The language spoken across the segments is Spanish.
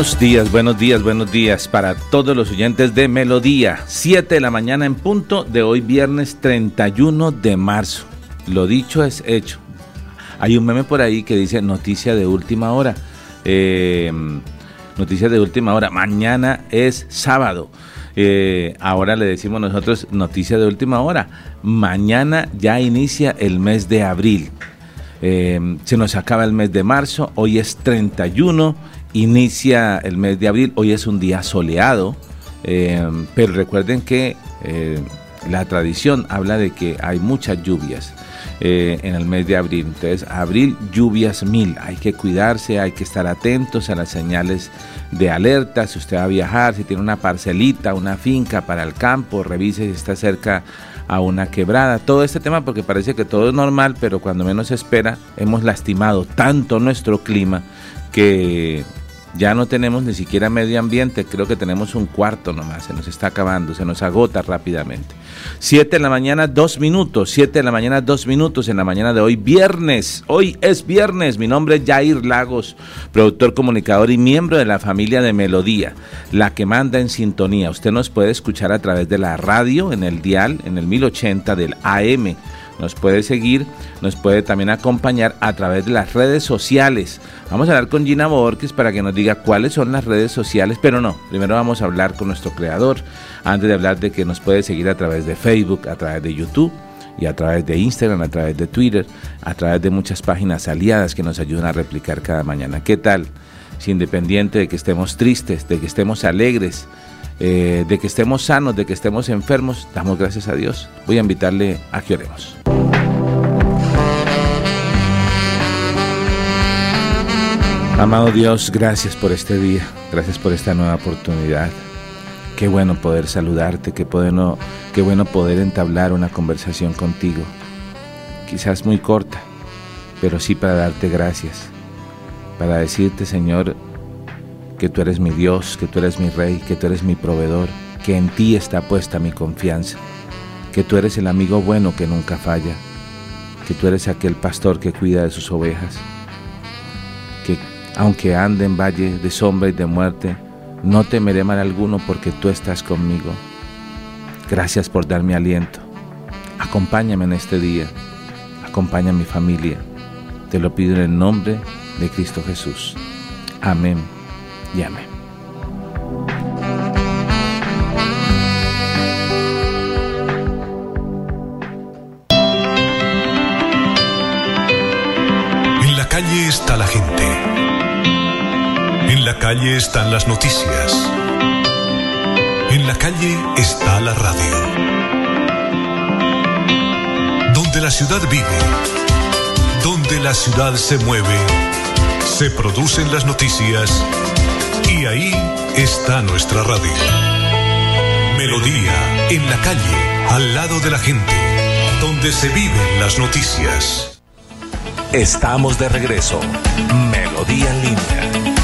Buenos días, buenos días, buenos días para todos los oyentes de Melodía. 7 de la mañana en punto de hoy viernes 31 de marzo. Lo dicho es hecho. Hay un meme por ahí que dice noticia de última hora. Eh, noticia de última hora. Mañana es sábado. Eh, ahora le decimos nosotros noticia de última hora. Mañana ya inicia el mes de abril. Eh, se nos acaba el mes de marzo. Hoy es 31 inicia el mes de abril, hoy es un día soleado, eh, pero recuerden que eh, la tradición habla de que hay muchas lluvias eh, en el mes de abril. Entonces, abril, lluvias mil. Hay que cuidarse, hay que estar atentos a las señales de alerta. Si usted va a viajar, si tiene una parcelita, una finca para el campo, revise si está cerca a una quebrada. Todo este tema porque parece que todo es normal, pero cuando menos espera, hemos lastimado tanto nuestro clima que ya no tenemos ni siquiera medio ambiente, creo que tenemos un cuarto nomás, se nos está acabando, se nos agota rápidamente. Siete de la mañana, dos minutos, siete de la mañana, dos minutos en la mañana de hoy, viernes, hoy es viernes, mi nombre es Jair Lagos, productor, comunicador y miembro de la familia de Melodía, la que manda en sintonía. Usted nos puede escuchar a través de la radio, en el dial, en el 1080 del AM nos puede seguir, nos puede también acompañar a través de las redes sociales. Vamos a hablar con Gina Borges para que nos diga cuáles son las redes sociales, pero no, primero vamos a hablar con nuestro creador, antes de hablar de que nos puede seguir a través de Facebook, a través de YouTube y a través de Instagram, a través de Twitter, a través de muchas páginas aliadas que nos ayudan a replicar cada mañana. ¿Qué tal? Si independiente de que estemos tristes, de que estemos alegres, eh, de que estemos sanos, de que estemos enfermos, damos gracias a Dios. Voy a invitarle a que oremos. Amado Dios, gracias por este día, gracias por esta nueva oportunidad. Qué bueno poder saludarte, qué bueno, qué bueno poder entablar una conversación contigo. Quizás muy corta, pero sí para darte gracias, para decirte, Señor, que tú eres mi Dios, que tú eres mi Rey, que tú eres mi proveedor, que en ti está puesta mi confianza, que tú eres el amigo bueno que nunca falla, que tú eres aquel pastor que cuida de sus ovejas, que aunque ande en valle de sombra y de muerte, no temeré mal alguno porque tú estás conmigo. Gracias por darme aliento. Acompáñame en este día. Acompaña a mi familia. Te lo pido en el nombre de Cristo Jesús. Amén llame. En la calle está la gente. En la calle están las noticias. En la calle está la radio. Donde la ciudad vive, donde la ciudad se mueve, se producen las noticias y ahí está nuestra radio. Melodía, en la calle, al lado de la gente, donde se viven las noticias. Estamos de regreso. Melodía en línea.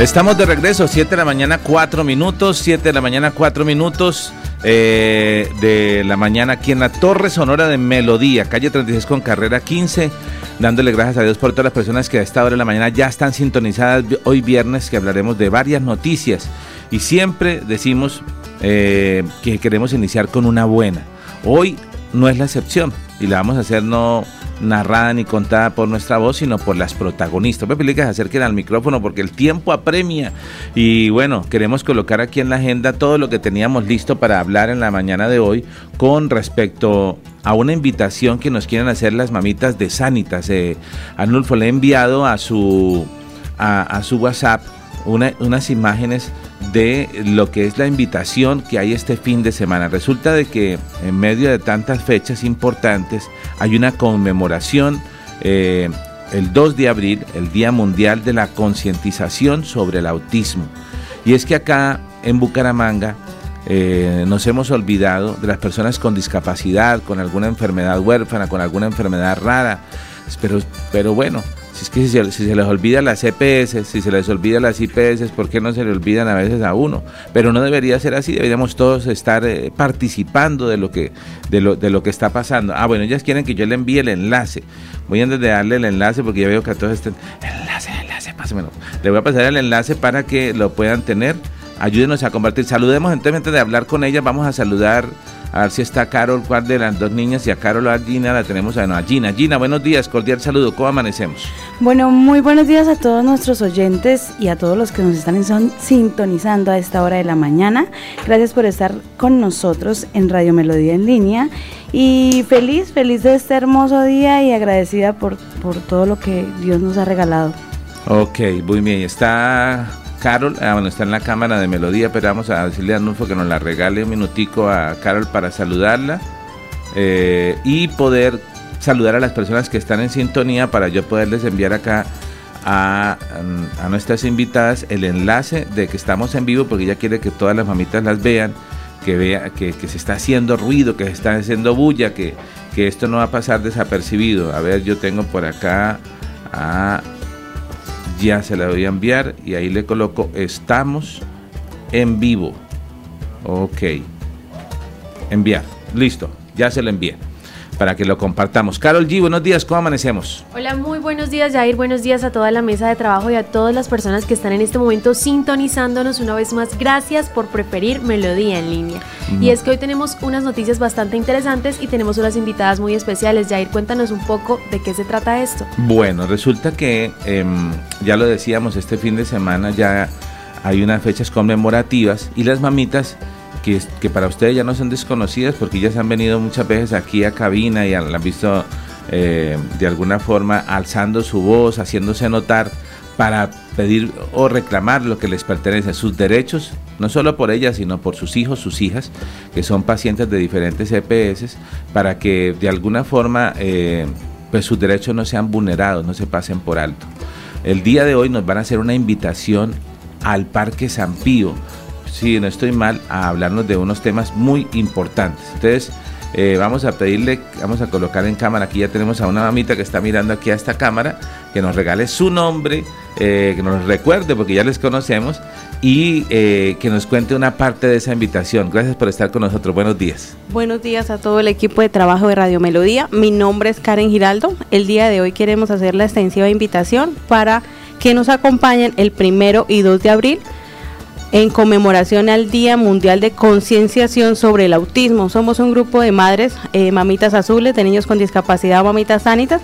Estamos de regreso, 7 de la mañana, 4 minutos, 7 de la mañana, 4 minutos eh, de la mañana aquí en la Torre Sonora de Melodía, calle 36 con carrera 15, dándole gracias a Dios por todas las personas que a esta hora de la mañana ya están sintonizadas hoy viernes, que hablaremos de varias noticias y siempre decimos eh, que queremos iniciar con una buena. Hoy no es la excepción. y la vamos a hacer no narrada ni contada por nuestra voz, sino por las protagonistas. Voy a pedirle que se acerquen al micrófono porque el tiempo apremia. Y bueno, queremos colocar aquí en la agenda todo lo que teníamos listo para hablar en la mañana de hoy con respecto a una invitación que nos quieren hacer las mamitas de Sanitas. Eh, Arnulfo le ha enviado a su, a, su WhatsApp unas imágenes de lo que es la invitación que hay este fin de semana. Resulta de que en medio de tantas fechas importantes hay una conmemoración eh, el 2 de abril, el Día Mundial de la Concientización sobre el Autismo. Y es que acá en Bucaramanga eh, nos hemos olvidado de las personas con discapacidad, con alguna enfermedad huérfana, con alguna enfermedad rara. Pero, pero bueno, si es que si se, les olvida las EPS, si se les olvida las IPS, ¿por qué no se le olvidan a veces a uno? Pero no debería ser así, deberíamos todos estar eh, participando de lo, que, de, lo, de lo que está pasando. Ah, bueno, ellas quieren que yo le envíe el enlace. Voy a darle el enlace porque ya veo que a todos están... Enlace, enlace, pásemelo. Le voy a pasar el enlace para que lo puedan tener. Ayúdenos a compartir. Saludemos entonces antes de hablar con ellas, vamos a saludar a ver si está Carol, cuál de las dos niñas, y a Carol o a Gina la tenemos a, no, Gina. Gina, buenos días, cordial saludo, ¿cómo amanecemos? Bueno, muy buenos días a todos nuestros oyentes y a todos los que nos están sintonizando a esta hora de la mañana. Gracias por estar con nosotros en Radio Melodía en línea y feliz, feliz de este hermoso día y agradecida por, por todo lo que Dios nos ha regalado. Ok, muy bien, está Carol, ah, bueno, está en la cámara de melodía, pero vamos a decirle a Anulfo que nos la regale un minutico a Carol para saludarla eh, y poder saludar a las personas que están en sintonía para yo poderles enviar acá a, nuestras invitadas el enlace de que estamos en vivo porque ella quiere que todas las mamitas las vean, que vea que, se está haciendo ruido, que se está haciendo bulla, que, que esto no va a pasar desapercibido. A ver, yo tengo por acá a ya se la voy a enviar y ahí le coloco estamos en vivo. Ok. Enviar. Listo. Ya se lo envié para que lo compartamos. Carol G, buenos días, ¿cómo amanecemos? Hola, muy buenos días, Jair. Buenos días a toda la mesa de trabajo y a todas las personas que están en este momento sintonizándonos una vez más. Gracias por preferir Melodía en línea. Y es que hoy tenemos unas noticias bastante interesantes y tenemos unas invitadas muy especiales. Jair, cuéntanos un poco de qué se trata esto. Bueno, resulta que em, ya lo decíamos, este fin de semana ya hay unas fechas conmemorativas y las mamitas que, para ustedes ya no son desconocidas porque ya se han venido muchas veces aquí a cabina y la han visto eh, de alguna forma alzando su voz, haciéndose notar para pedir o reclamar lo que les pertenece, sus derechos, no solo por ellas, sino por sus hijos, sus hijas, que son pacientes de diferentes EPS, para que de alguna forma eh, pues sus derechos no sean vulnerados, no se pasen por alto. El día de hoy nos van a hacer una invitación al Parque San Pío si no estoy mal, a hablarnos de unos temas muy importantes. Entonces, eh, vamos a pedirle, vamos a colocar en cámara, aquí ya tenemos a una mamita que está mirando aquí a esta cámara, que nos regale su nombre, eh, que nos recuerde, porque ya les conocemos, y eh, que nos cuente una parte de esa invitación. Gracias por estar con nosotros. Buenos días. Buenos días a todo el equipo de trabajo de Radio Melodía. Mi nombre es Karen Giraldo. El día de hoy queremos hacer la extensiva invitación para que nos acompañen el primero y 2 de abril en conmemoración al Día Mundial de Concienciación sobre el Autismo. Somos un grupo de madres, eh, mamitas azules, de niños con discapacidad, mamitas sanitas,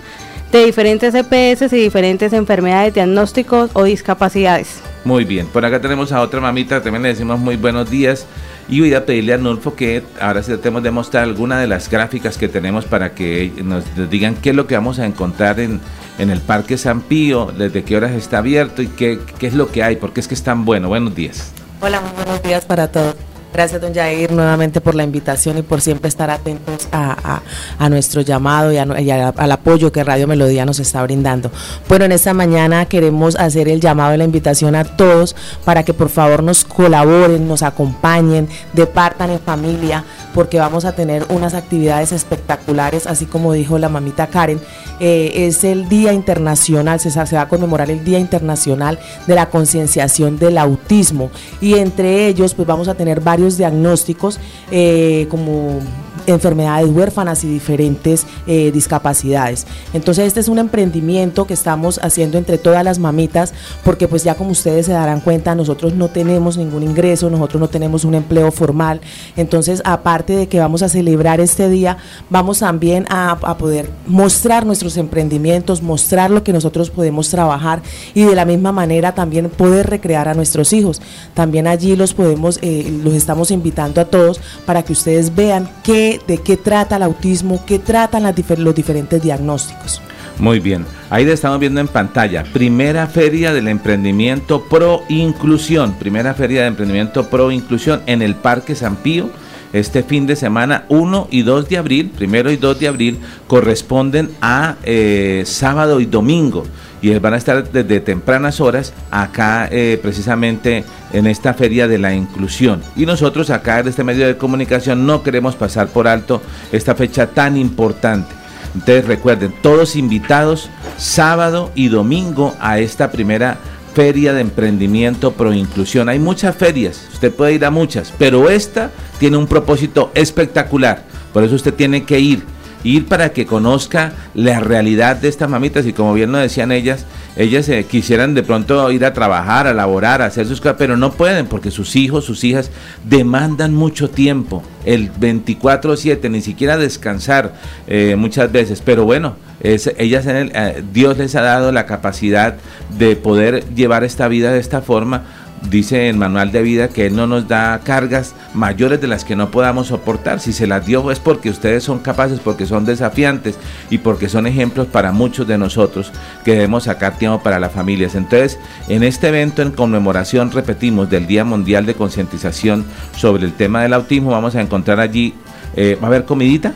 de diferentes EPS y diferentes enfermedades, diagnósticos o discapacidades. Muy bien, por acá tenemos a otra mamita, también le decimos muy buenos días. Y voy a pedirle a Nulfo que ahora sí tratemos de mostrar alguna de las gráficas que tenemos para que nos digan qué es lo que vamos a encontrar en, en el Parque San Pío, desde qué horas está abierto y qué, qué es lo que hay, porque es que es tan bueno. Buenos días. Hola, buenos días para todos. Gracias, don Jair, nuevamente por la invitación y por siempre estar atentos a, nuestro llamado y, al apoyo que Radio Melodía nos está brindando. Bueno, en esta mañana queremos hacer el llamado y la invitación a todos para que por favor nos colaboren, nos acompañen, departan en familia, porque vamos a tener unas actividades espectaculares, así como dijo la mamita Karen. Eh, es el Día Internacional, se, se va a conmemorar el Día Internacional de la Concienciación del Autismo y entre ellos pues vamos a tener diagnósticos eh, como enfermedades huérfanas y diferentes eh, discapacidades. Entonces este es un emprendimiento que estamos haciendo entre todas las mamitas porque pues ya como ustedes se darán cuenta nosotros no tenemos ningún ingreso, nosotros no tenemos un empleo formal. Entonces aparte de que vamos a celebrar este día, vamos también a, poder mostrar nuestros emprendimientos, mostrar lo que nosotros podemos trabajar y de la misma manera también poder recrear a nuestros hijos. También allí los podemos, eh, los estamos invitando a todos para que ustedes vean qué, de qué trata el autismo, qué tratan los diferentes diagnósticos. Muy bien, ahí estamos viendo en pantalla, primera feria del emprendimiento pro inclusión, primera feria de emprendimiento pro inclusión en el Parque San Pío este fin de semana 1 y 2 de abril, primero y 2 de abril, corresponden a eh, sábado y domingo. Y van a estar desde tempranas horas acá eh, precisamente en esta feria de la inclusión. Y nosotros acá en este medio de comunicación no queremos pasar por alto esta fecha tan importante. Entonces recuerden, todos invitados sábado y domingo a esta primera feria de emprendimiento pro inclusión. Hay muchas ferias, usted puede ir a muchas, pero esta tiene un propósito espectacular. Por eso usted tiene que ir, ir para que conozca la realidad de estas mamitas y como bien lo decían ellas, ellas eh, quisieran de pronto ir a trabajar, a laborar, a hacer sus cosas, pero no pueden porque sus hijos, sus hijas demandan mucho tiempo, el 24/7, ni siquiera descansar eh, muchas veces, pero bueno, es, ellas eh, Dios les ha dado la capacidad de poder llevar esta vida de esta forma dice el manual de vida que Él no nos da cargas mayores de las que no podamos soportar. Si se las dio es porque ustedes son capaces, porque son desafiantes y porque son ejemplos para muchos de nosotros que debemos sacar tiempo para las familias. Entonces, en este evento en conmemoración, repetimos, del Día Mundial de Concientización sobre el tema del autismo, vamos a encontrar allí, eh, ¿va a haber comidita?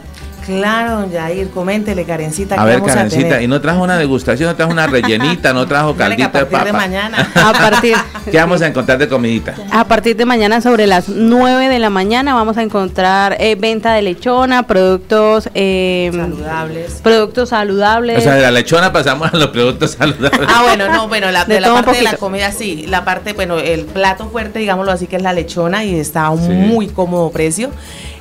Claro, don Jair, coméntele, Karencita. A ver, Karencita, y no trajo una degustación, no trajo una rellenita, no trajo caldito de papa. de mañana. A partir. ¿Qué vamos a encontrar de comidita? A partir de mañana, sobre las 9 de la mañana, vamos a encontrar eh, venta de lechona, productos eh, saludables. Productos saludables. O sea, de la lechona pasamos a los productos saludables. Ah, bueno, no, bueno, la, de, la parte de la comida sí. La parte, bueno, el plato fuerte, digámoslo así, que es la lechona y está a un muy cómodo precio.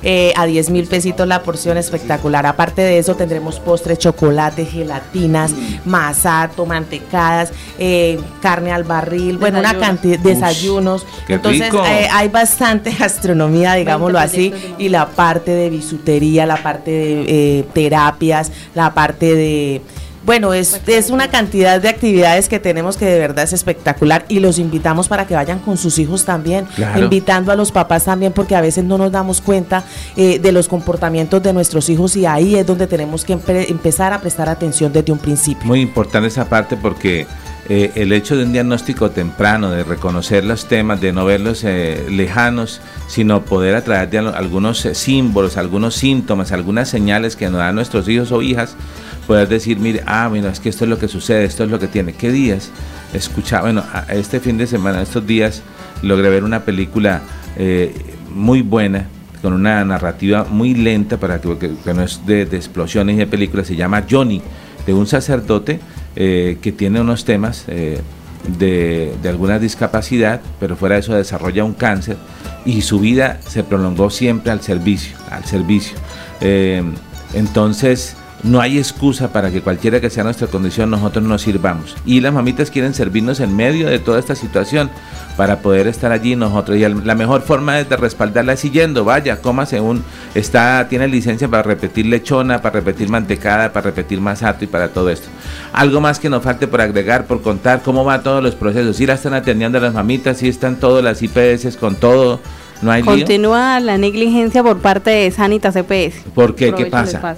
Eh, a 10 mil pesitos la porción espectacular. Aparte de eso tendremos postre, chocolate, gelatinas, masato, mantecadas, eh, carne al barril, bueno, una cantidad de desayunos. Entonces eh, hay bastante gastronomía, digámoslo así, y la parte de bisutería, la parte de terapias, la parte de bueno, es, es una cantidad de actividades que tenemos que de verdad es espectacular y los invitamos para que vayan con sus hijos también, invitando a los papás también porque a veces no nos damos cuenta eh, de los comportamientos de nuestros hijos y ahí es donde tenemos que empezar a prestar atención desde un principio. Muy importante esa parte porque eh, el hecho de un diagnóstico temprano, de reconocer los temas, de no verlos eh, lejanos, sino poder a de algunos símbolos, algunos síntomas, algunas señales que nos dan nuestros hijos o hijas, poder decir, mire, ah, mira, es que esto es lo que sucede, esto es lo que tiene. ¿Qué días? Escuchaba, bueno, este fin de semana, estos días, logré ver una película eh, muy buena, con una narrativa muy lenta, para que, no es de, explosiones y de películas, se llama Johnny, de un sacerdote eh, que tiene unos temas eh, de, de, alguna discapacidad, pero fuera de eso desarrolla un cáncer y su vida se prolongó siempre al servicio, al servicio. entonces, no hay excusa para que cualquiera que sea nuestra condición nosotros nos sirvamos. Y las mamitas quieren servirnos en medio de toda esta situación para poder estar allí nosotros. Y la mejor forma es de respaldarla es siguiendo. Vaya, coma según está, tiene licencia para repetir lechona, para repetir mantecada, para repetir masato y para todo esto. Algo más que nos falte por agregar, por contar, cómo van todos los procesos. Si la están atendiendo las mamitas, si están todas las IPS con todo. No hay Continúa la negligencia por parte de Sanitas EPS. ¿Por qué? ¿Qué pasa?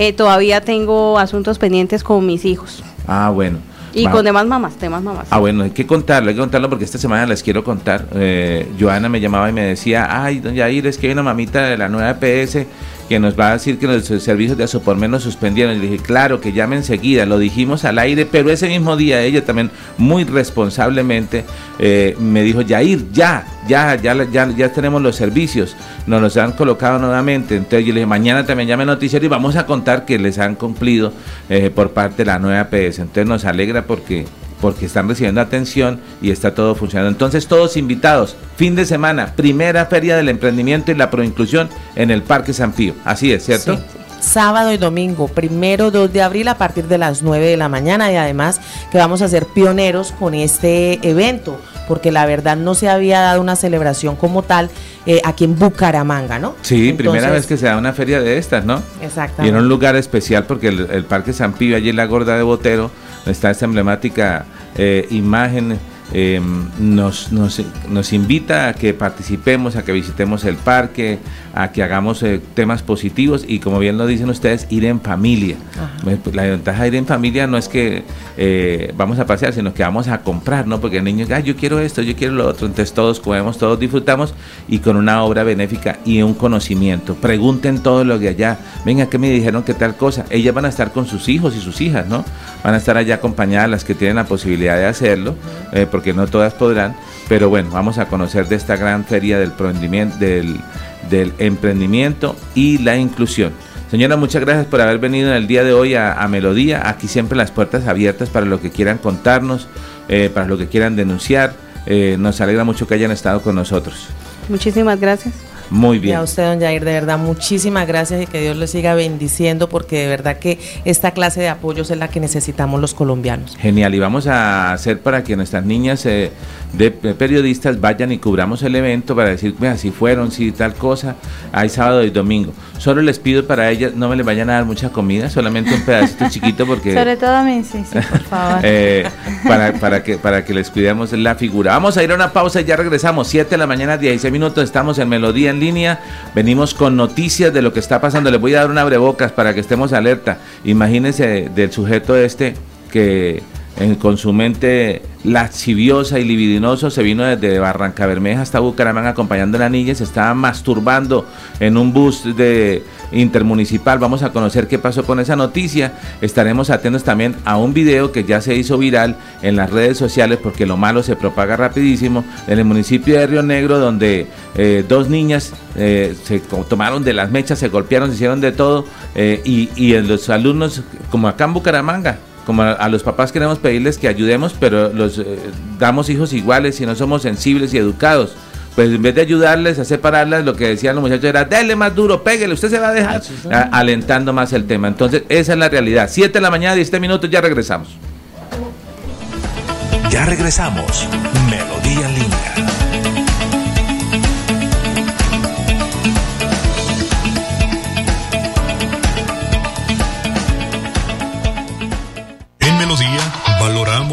Eh, todavía tengo asuntos pendientes con mis hijos. Ah, bueno. Y con demás mamás, demás mamás. Ah, bueno, hay que contarlo, hay que contarlo porque esta semana les quiero contar. Eh, Joana me llamaba y me decía, ay, don Yair, es que hay una mamita de la nueva EPS que nos va a decir que los servicios de Asopormen nos suspendieron. Y le dije, claro, que llame enseguida, lo dijimos al aire, pero ese mismo día ella también muy responsablemente eh, me dijo, Yair, ya, ya, ya, ya, ya tenemos los servicios, nos los han colocado nuevamente. Entonces yo le dije, mañana también llame noticiero y vamos a contar que les han cumplido eh, por parte de la nueva PS. Entonces nos alegra porque porque están recibiendo atención y está todo funcionando. Entonces, todos invitados, fin de semana, primera feria del emprendimiento y la proinclusión en el Parque San Pío. Así es, ¿cierto? Sí sábado y domingo, primero 2 de abril a partir de las 9 de la mañana y además que vamos a ser pioneros con este evento porque la verdad no se había dado una celebración como tal eh, aquí en Bucaramanga, ¿no? Sí, primera vez que se da una feria de estas, ¿no? Exactamente. Y en un lugar especial porque el, Parque San Pío, allí en la Gorda de Botero, está esta emblemática eh, imagen eh, nos, nos, nos, invita a que participemos, a que visitemos el parque, a que hagamos eh, temas positivos y como bien lo dicen ustedes, ir en familia. Pues, pues, la ventaja de ir en familia no es que eh, vamos a pasear, sino que vamos a comprar, ¿no? Porque el niño, ah, yo quiero esto, yo quiero lo otro, entonces todos comemos, todos disfrutamos y con una obra benéfica y un conocimiento. Pregunten todo lo de allá, venga, ¿qué me dijeron que tal cosa? Ellas van a estar con sus hijos y sus hijas, ¿no? Van a estar allá acompañadas las que tienen la posibilidad de hacerlo, eh, porque no todas podrán, pero bueno, vamos a conocer de esta gran feria del del del emprendimiento y la inclusión. Señora, muchas gracias por haber venido en el día de hoy a, Melodía. Aquí siempre las puertas abiertas para lo que quieran contarnos, eh, para lo que quieran denunciar. Eh, nos alegra mucho que hayan estado con nosotros. Muchísimas gracias. Muy bien. Y a usted, don Jair, de verdad, muchísimas gracias y que Dios le siga bendiciendo porque de verdad que esta clase de apoyos es la que necesitamos los colombianos. Genial, y vamos a hacer para que nuestras niñas eh, de periodistas vayan y cubramos el evento para decir, mira, si fueron, si tal cosa, hay sábado y domingo. Solo les pido para ellas, no me le vayan a dar mucha comida, solamente un pedacito chiquito porque... Sobre todo a mí, sí, sí, por favor. Eh, para, para, que, para que les cuidemos la figura. Vamos a ir a una pausa y ya regresamos. 7 de la mañana, 16 minutos, estamos en Melodía en línea. Venimos con noticias de lo que está pasando. Les voy a dar una abrebocas para que estemos alerta. Imagínense del sujeto este que en, con su mente lasciviosa y libidinoso se vino desde Barranca Bermeja hasta Bucaramanga acompañando a la niña, se estaba masturbando en un bus de intermunicipal. Vamos a conocer qué pasó con esa noticia. Estaremos atentos también a un video que ya se hizo viral en las redes sociales porque lo malo se propaga rapidísimo en el municipio de Río Negro donde eh, dos niñas eh, se tomaron de las mechas, se golpearon, se hicieron de todo eh, y, y los alumnos como acá en Bucaramanga como a, los papás queremos pedirles que ayudemos, pero los eh, damos hijos iguales y no somos sensibles y educados. Pues en vez de ayudarles a separarlas, lo que decían los muchachos era, dale más duro, pégale, usted se va a dejar, alentando más el tema. Entonces, esa es la realidad. 7 de la mañana, 17 minutos, ya regresamos. Ya regresamos. Melodía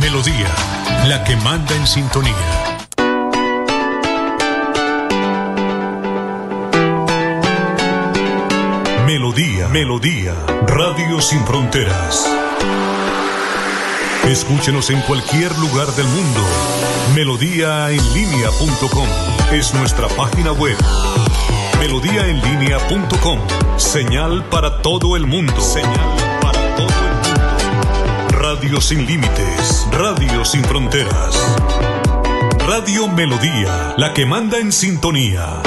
Melodía, la que manda en sintonía. Melodía, Melodía, Radio Sin Fronteras. Escúchenos en cualquier lugar del mundo. Melodíaenlínea.com es nuestra página web. Melodíaenlínea.com. Señal para todo el mundo. Señal para todo el mundo. Radio sin límites, radio sin fronteras. Radio Melodía, la que manda en sintonía.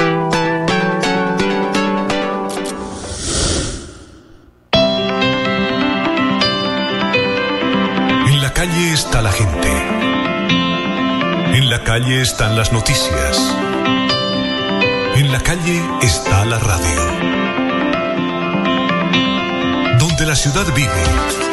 En la calle está la gente. En la calle están las noticias. En la calle está la radio. Donde la ciudad vive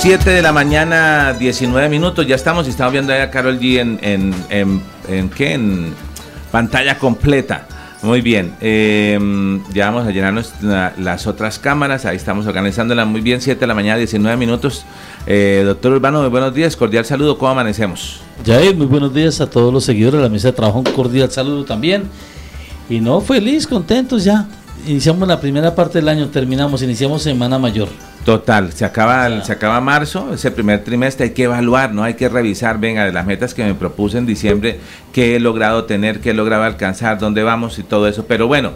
7 de la mañana, 19 minutos, ya estamos y estamos viendo a Carol G en, ¿qué? en pantalla completa. Muy bien, eh, ya vamos a llenarnos las otras cámaras, ahí estamos organizándola muy bien, 7 de la mañana, 19 minutos. Eh, doctor Urbano, muy buenos días, cordial saludo, ¿cómo amanecemos? Jair, muy buenos días a todos los seguidores de la mesa de trabajo, un cordial saludo también. Y no, feliz, contentos ya. Iniciamos la primera parte del año, terminamos, iniciamos Semana Mayor. Total, se acaba, se acaba marzo, ese primer trimestre, hay que evaluar, ¿no? Hay que revisar, venga, de las metas que me propuse en diciembre, qué he logrado tener, qué he logrado alcanzar, dónde vamos y todo eso. Pero bueno,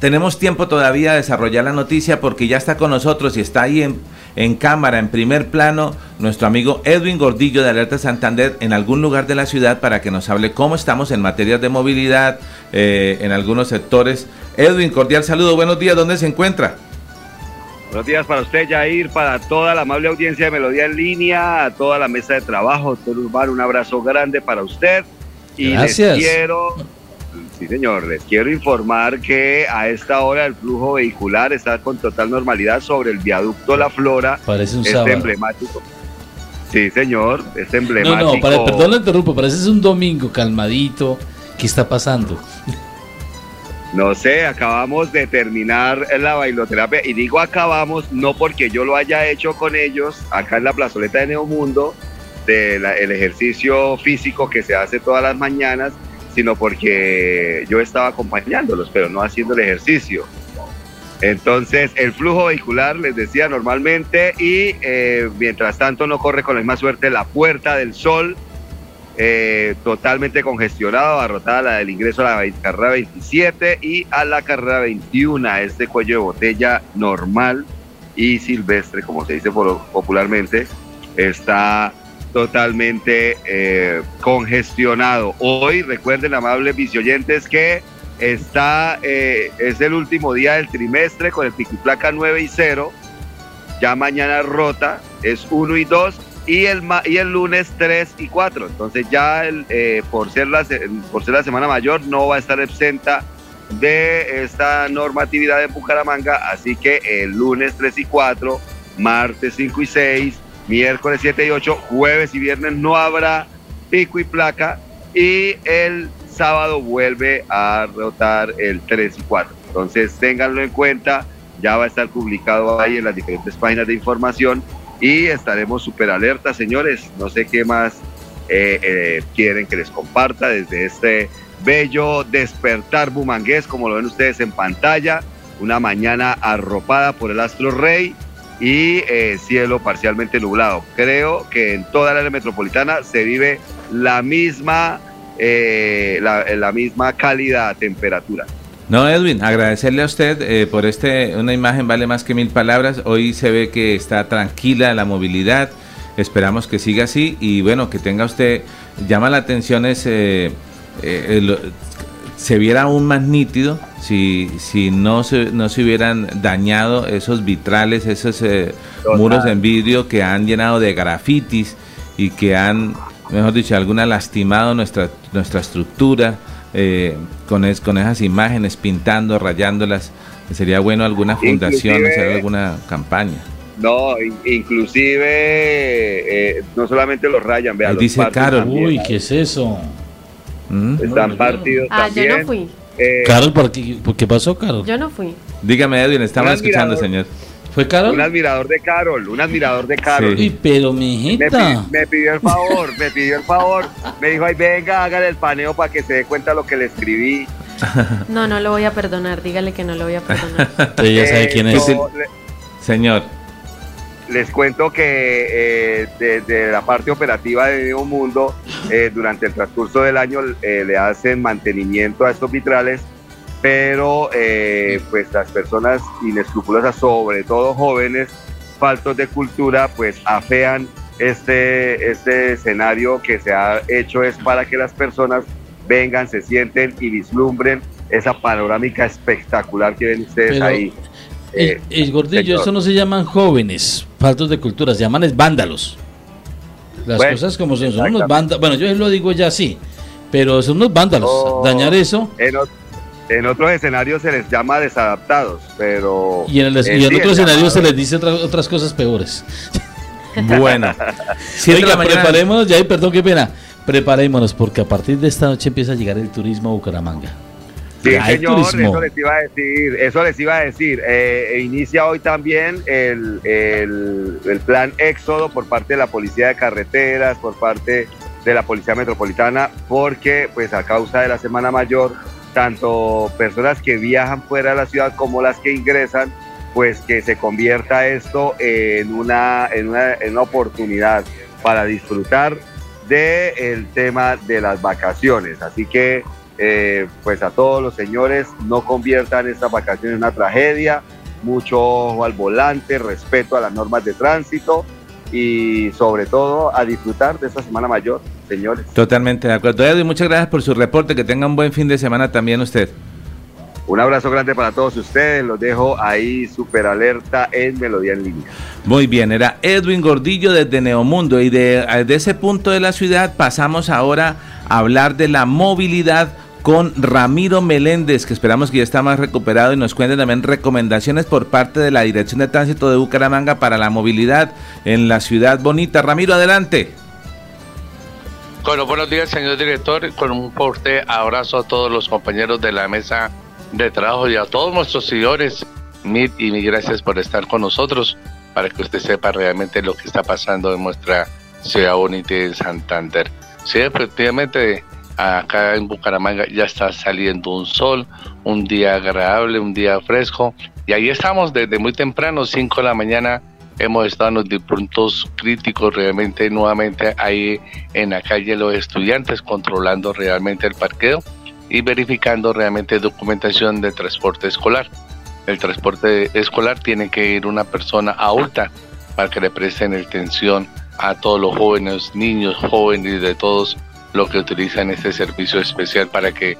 tenemos tiempo todavía de desarrollar la noticia porque ya está con nosotros y está ahí en, en cámara, en primer plano, nuestro amigo Edwin Gordillo de Alerta Santander en algún lugar de la ciudad para que nos hable cómo estamos en materia de movilidad eh, en algunos sectores. Edwin, cordial saludo, buenos días, ¿dónde se encuentra? Buenos días para usted, Jair, para toda la amable audiencia de Melodía en Línea, a toda la mesa de trabajo, doctor Urbano, un abrazo grande para usted. Y Gracias. les quiero, sí señor, les quiero informar que a esta hora el flujo vehicular está con total normalidad sobre el viaducto La Flora. Parece un este sábado. emblemático. Sí, señor, este No, emblemático. no, para, perdón lo interrumpo, parece es un domingo calmadito. ¿Qué está pasando? No sé, acabamos de terminar la bailoterapia y digo acabamos no porque yo lo haya hecho con ellos acá en la plazoleta de Neomundo, del ejercicio físico que se hace todas las mañanas, sino porque yo estaba acompañándolos, pero no haciendo el ejercicio. Entonces, el flujo vehicular, les decía normalmente, y eh, mientras tanto no corre con la misma suerte la Puerta del Sol, eh, totalmente congestionado, abarrotada la del ingreso a la carrera 27 y a la carrera 21, este cuello de botella normal y silvestre, como se dice popularmente, está totalmente eh, congestionado. Hoy, recuerden, amables visioyentes, que está, eh, es el último día del trimestre con el pico y placa 9 y 0, ya mañana rota, es 1 y 2 y el, y el lunes 3 y 4. Entonces ya el, eh, por, ser la, por ser la Semana Mayor no va a estar exenta de esta normatividad en Bucaramanga, así que el lunes 3 y 4, martes 5 y 6, miércoles 7 y 8, jueves y viernes no habrá pico y placa y el sábado vuelve a rotar el 3 y 4. Entonces ténganlo en cuenta, ya va a estar publicado ahí en las diferentes páginas de información y estaremos súper alertas, señores. No sé qué más eh, eh, quieren que les comparta desde este bello despertar bumangués, como lo ven ustedes en pantalla. Una mañana arropada por el astro rey y eh, cielo parcialmente nublado. Creo que en toda la área metropolitana se vive la misma, eh, la, misma cálida temperatura. No, Edwin, agradecerle a usted eh, por este, una imagen vale más que mil palabras. Hoy se ve que está tranquila la movilidad. Esperamos que siga así y bueno, que tenga usted, llama la atención ese, eh, se viera aún más nítido si, si no, se, no se hubieran dañado esos vitrales, esos eh, muros en vidrio que han llenado de grafitis y que han, mejor dicho, alguna lastimado nuestra, nuestra estructura eh, con, es- con esas imágenes, pintando, rayándolas. Sería bueno alguna fundación Inclusive- hacer alguna campaña. No, in- inclusive eh, no solamente los rayan, vean dice Uy, ¿qué es eso? ¿Mm? Están partidos Ah, también. yo no fui. Eh, Carol, ¿por qué, por qué pasó, Carol? Yo no fui. Dígame, Edwin, estamos escuchando, señor. ¿Fue Carol? un admirador de Carol, un admirador de Carol. Sí. Uy, pero mi hijita. me pidió el favor, me pidió el favor. Me dijo, ay, venga, hágale el paneo para que se dé cuenta lo que le escribí. No, no lo voy a perdonar. Dígale que no lo voy a perdonar. Usted ya sabe Eh, quién es. no, le- Señor, les cuento que eh, desde la parte operativa de Medio Mundo, eh, durante el transcurso del año eh, le hacen mantenimiento a estos vitrales, pero eh, pues las personas inescrupulosas, sobre todo jóvenes, faltos de cultura, pues afean este, este escenario que se ha hecho es para que las personas vengan, se sienten y vislumbren esa panorámica espectacular que ven ustedes Pero- ahí. Eh, el gordillo, señor. eso no se llaman jóvenes, faltos de cultura, se llaman es vándalos. Las Bueno, cosas como son, son unos vándalos. Bueno, yo lo digo ya así, pero son unos vándalos. Oh. Dañar eso. En, ot- en otros escenarios se les llama desadaptados, pero... Y en, el, eh, y en sí, otro el escenario llamado- se les dice otra- otras cosas peores. Bueno, Oiga, preparémonos, ya, perdón, qué pena. Preparémonos porque a partir de esta noche empieza a llegar el turismo a Bucaramanga. Sí, señor, eso les iba a decir, eso les iba a decir. Eh, e inicia hoy también el, el, plan Éxodo por parte de la Policía de Carreteras, por parte de la Policía Metropolitana, porque pues a causa de la Semana Mayor, tanto personas que viajan fuera de la ciudad como las que ingresan, pues que se convierta esto en una, en una, en una oportunidad para disfrutar del el tema de las vacaciones. Así que eh, pues a todos los señores, no conviertan estas vacaciones en una tragedia, mucho ojo al volante, respeto a las normas de tránsito y sobre todo a disfrutar de esta Semana Mayor, señores. Totalmente de acuerdo. Edwin, muchas gracias por su reporte, que tenga un buen fin de semana también usted. Un abrazo grande para todos ustedes, los dejo ahí súper alerta en Melodía en línea. Muy bien, era Edwin Gordillo desde Neomundo y de, de ese punto de la ciudad pasamos ahora a hablar de la movilidad con Ramiro Meléndez, que esperamos que ya está más recuperado y nos cuente también recomendaciones por parte de la Dirección de Tránsito de Bucaramanga para la movilidad en la ciudad bonita. Ramiro, adelante. Bueno, buenos días, señor director. Con un fuerte abrazo a todos los compañeros de la mesa de trabajo y a todos nuestros seguidores. Mil y mil gracias por estar con nosotros para que usted sepa realmente lo que está pasando en nuestra ciudad bonita de Santander. Sí, efectivamente, acá en Bucaramanga ya está saliendo un sol, un día agradable, un día fresco. Y ahí estamos desde muy temprano, 5 de la mañana. Hemos estado en los puntos críticos realmente nuevamente ahí en la calle los estudiantes controlando realmente el parqueo y verificando realmente documentación de transporte escolar. El transporte escolar tiene que ir una persona adulta para que le presten atención a todos los jóvenes, niños, jóvenes de todos lo que utilizan este servicio especial para que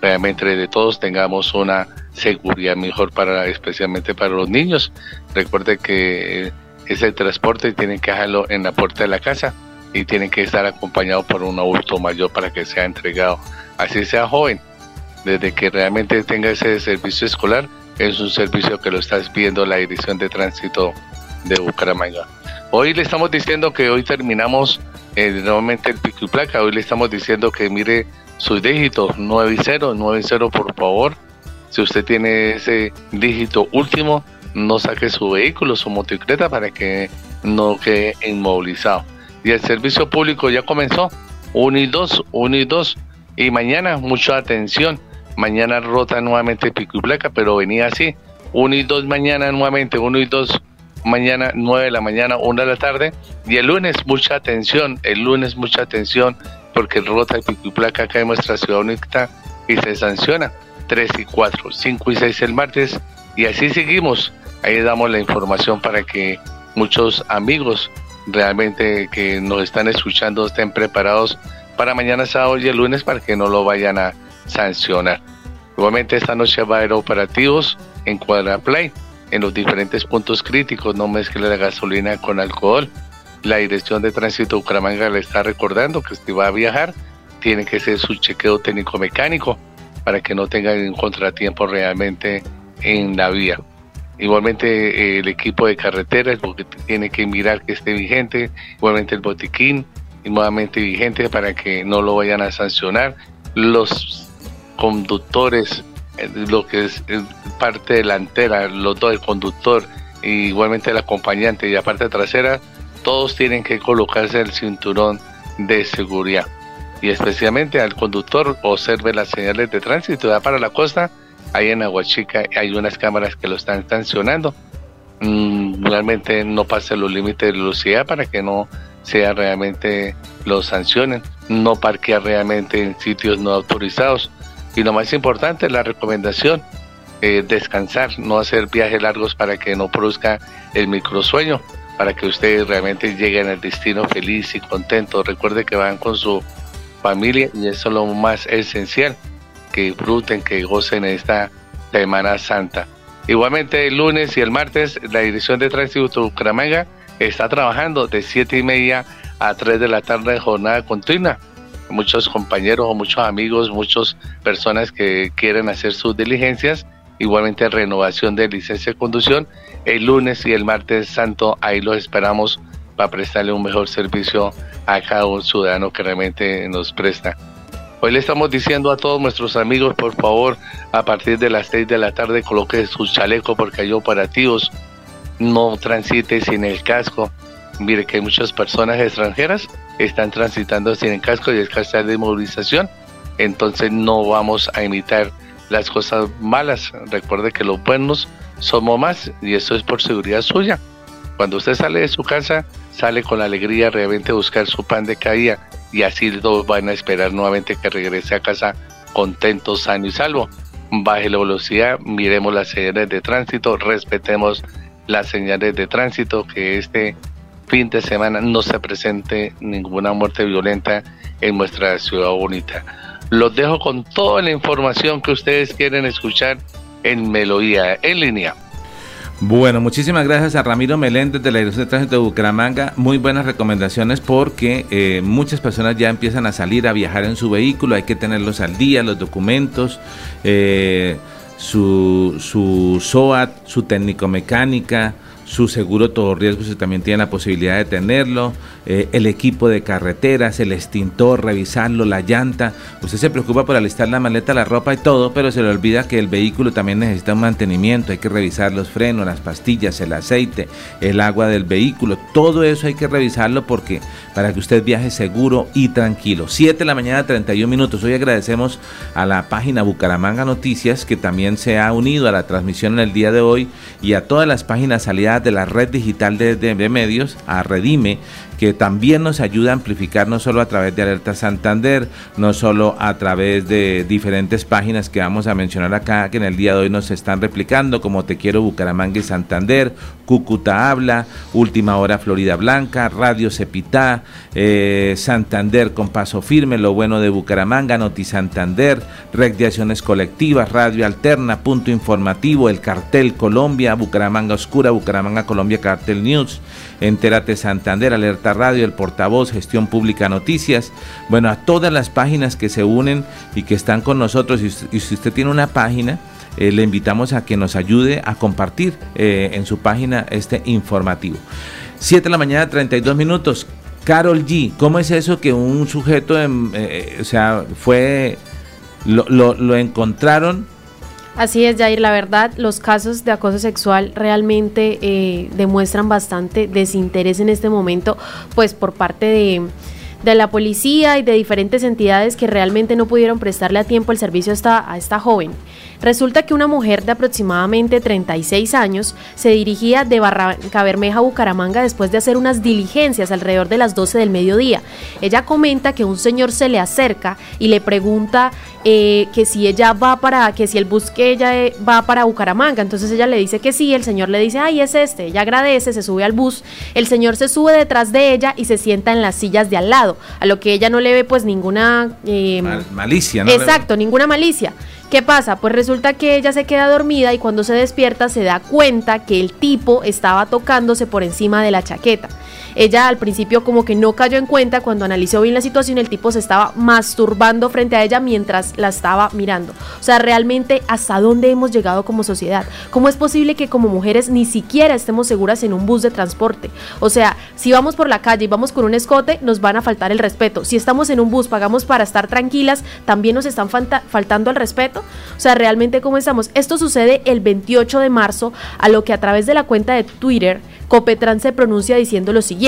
realmente de todos tengamos una seguridad mejor para especialmente para los niños. Recuerde que ese transporte tiene que dejarlo en la puerta de la casa y tiene que estar acompañado por un adulto mayor para que sea entregado, así sea joven. Desde que realmente tenga ese servicio escolar, es un servicio que lo está pidiendo la Dirección de Tránsito de Bucaramanga. Hoy le estamos diciendo que hoy terminamos eh, nuevamente el pico y placa. Hoy le estamos diciendo que mire sus dígitos 9 y 0, 9 y 0 por favor. Si usted tiene ese dígito último, no saque su vehículo, su motocicleta para que no quede inmovilizado. Y el servicio público ya comenzó, 1 y 2, 1 y 2. Y mañana, mucha atención, mañana rota nuevamente pico y placa, pero venía así, 1 y 2 mañana nuevamente, 1 y 2 mañana 9 de la mañana, 1 de la tarde. Y el lunes mucha atención, el lunes mucha atención porque rota el pico y placa acá en nuestra ciudad única y se sanciona 3 y 4, 5 y 6 el martes y así seguimos. Ahí damos la información para que muchos amigos realmente que nos están escuchando estén preparados para mañana sábado y el lunes para que no lo vayan a sancionar. Igualmente esta noche va a haber operativos en Cuadraplay en los diferentes puntos críticos, no mezcle la gasolina con alcohol. La Dirección de Tránsito de Bucaramanga le está recordando que si va a viajar, tiene que ser su chequeo técnico-mecánico para que no tenga un contratiempo realmente en la vía. Igualmente el equipo de carreteras tiene que mirar que esté vigente, igualmente el botiquín y nuevamente vigente para que no lo vayan a sancionar. Los conductores lo que es, parte delantera, los dos, el conductor, igualmente el acompañante y la parte trasera, todos tienen que colocarse el cinturón de seguridad. Y especialmente al conductor observe las señales de tránsito ya para la costa. Ahí en Aguachica hay unas cámaras que lo están sancionando. Mm, realmente no pase los límites de velocidad para que no sea realmente los sancionen. No parquea realmente en sitios no autorizados y lo más importante, la recomendación, eh, descansar, no hacer viajes largos para que no produzca el microsueño, para que ustedes realmente lleguen al destino feliz y contento. Recuerde que van con su familia y eso es lo más esencial, que disfruten, que gocen esta Semana Santa. Igualmente el lunes y el martes la Dirección de Tránsito de Bucaramanga está trabajando de 7 y media a 3 de la tarde de jornada continua muchos compañeros o muchos amigos, muchas personas que quieren hacer sus diligencias. Igualmente renovación de licencia de conducción el lunes y el martes santo, ahí los esperamos para prestarle un mejor servicio a cada un ciudadano que realmente nos presta. Hoy le estamos diciendo a todos nuestros amigos, por favor, a partir de las 6 de la tarde coloque su chaleco porque hay operativos. No transite sin el casco. Mire que hay muchas personas extranjeras están transitando sin el casco y es casa de movilización. Entonces no vamos a imitar las cosas malas. Recuerde que los buenos somos más y eso es por seguridad suya. Cuando usted sale de su casa, sale con alegría realmente a buscar su pan de caída y así todos van a esperar nuevamente que regrese a casa contento, sano y salvo. Baje la velocidad, miremos las señales de tránsito, respetemos las señales de tránsito, que este fin de semana no se presente ninguna muerte violenta en nuestra ciudad bonita. Los dejo con toda la información que ustedes quieren escuchar en Melodía en línea. Bueno, muchísimas gracias a Ramiro Meléndez de la Dirección de Tránsito de Bucaramanga. Muy buenas recomendaciones porque eh, muchas personas ya empiezan a salir a viajar en su vehículo. Hay que tenerlos al día, los documentos, eh, su, su SOAT, su técnico mecánica su seguro todo riesgo si también tiene la posibilidad de tenerlo, eh, el equipo de carreteras, el extintor, revisarlo, la llanta. Usted se preocupa por alistar la maleta, la ropa y todo, pero se le olvida que el vehículo también necesita un mantenimiento, hay que revisar los frenos, las pastillas, el aceite, el agua del vehículo, todo eso hay que revisarlo porque para que usted viaje seguro y tranquilo. 7 de la mañana, 31 minutos. Hoy agradecemos a la página Bucaramanga Noticias que también se ha unido a la transmisión en el día de hoy y a todas las páginas aliadas de la red digital de, medios, a Redime, que también nos ayuda a amplificar no solo a través de Alerta Santander, no solo a través de diferentes páginas que vamos a mencionar acá, que en el día de hoy nos están replicando, como Te Quiero Bucaramanga y Santander, Cúcuta Habla, Última Hora Florida Blanca, Radio Cepitá, eh, Santander con Paso Firme, Lo Bueno de Bucaramanga, Noti Santander, Red de Acciones Colectivas, Radio Alterna, Punto Informativo, El Cartel Colombia, Bucaramanga Oscura, Bucaramanga Colombia Cartel News, Entérate Santander, Alerta Radio, El Portavoz, Gestión Pública Noticias, bueno, a todas las páginas que se unen y que están con nosotros. Y, si usted tiene una página, eh, le invitamos a que nos ayude a compartir eh, en su página este informativo. 7 de la mañana, 32 minutos. Carol G, ¿cómo es eso que un sujeto, eh, o sea, fue, lo encontraron Así es, Jair, la verdad, los casos de acoso sexual realmente eh, demuestran bastante desinterés en este momento, pues por parte de, la policía y de diferentes entidades que realmente no pudieron prestarle a tiempo el servicio a esta joven. Resulta que una mujer de aproximadamente 36 años se dirigía de Barranca Bermeja a Bucaramanga después de hacer unas diligencias alrededor de las 12 del mediodía. Ella comenta que un señor se le acerca y le pregunta eh, que si ella va para, que si el bus que ella eh, va para Bucaramanga. Entonces ella le dice que sí, el señor le dice, ay, es este. Ella agradece, se sube al bus, el señor se sube detrás de ella y se sienta en las sillas de al lado, a lo que ella no le ve pues ninguna... Eh, malicia, ¿no? Exacto, ninguna malicia. ¿Qué pasa? Pues resulta que ella se queda dormida y cuando se despierta se da cuenta que el tipo estaba tocándose por encima de la chaqueta. Ella al principio como que no cayó en cuenta, cuando analizó bien la situación el tipo se estaba masturbando frente a ella mientras la estaba mirando. O sea, realmente hasta dónde hemos llegado como sociedad. ¿Cómo es posible que como mujeres ni siquiera estemos seguras en un bus de transporte? O sea, si vamos por la calle y vamos con un escote, nos van a faltar el respeto. Si estamos en un bus, pagamos para estar tranquilas, también nos están faltando el respeto. O sea, realmente cómo estamos. Esto sucede el 28 de marzo, a lo que a través de la cuenta de Twitter Copetran se pronuncia diciendo lo siguiente.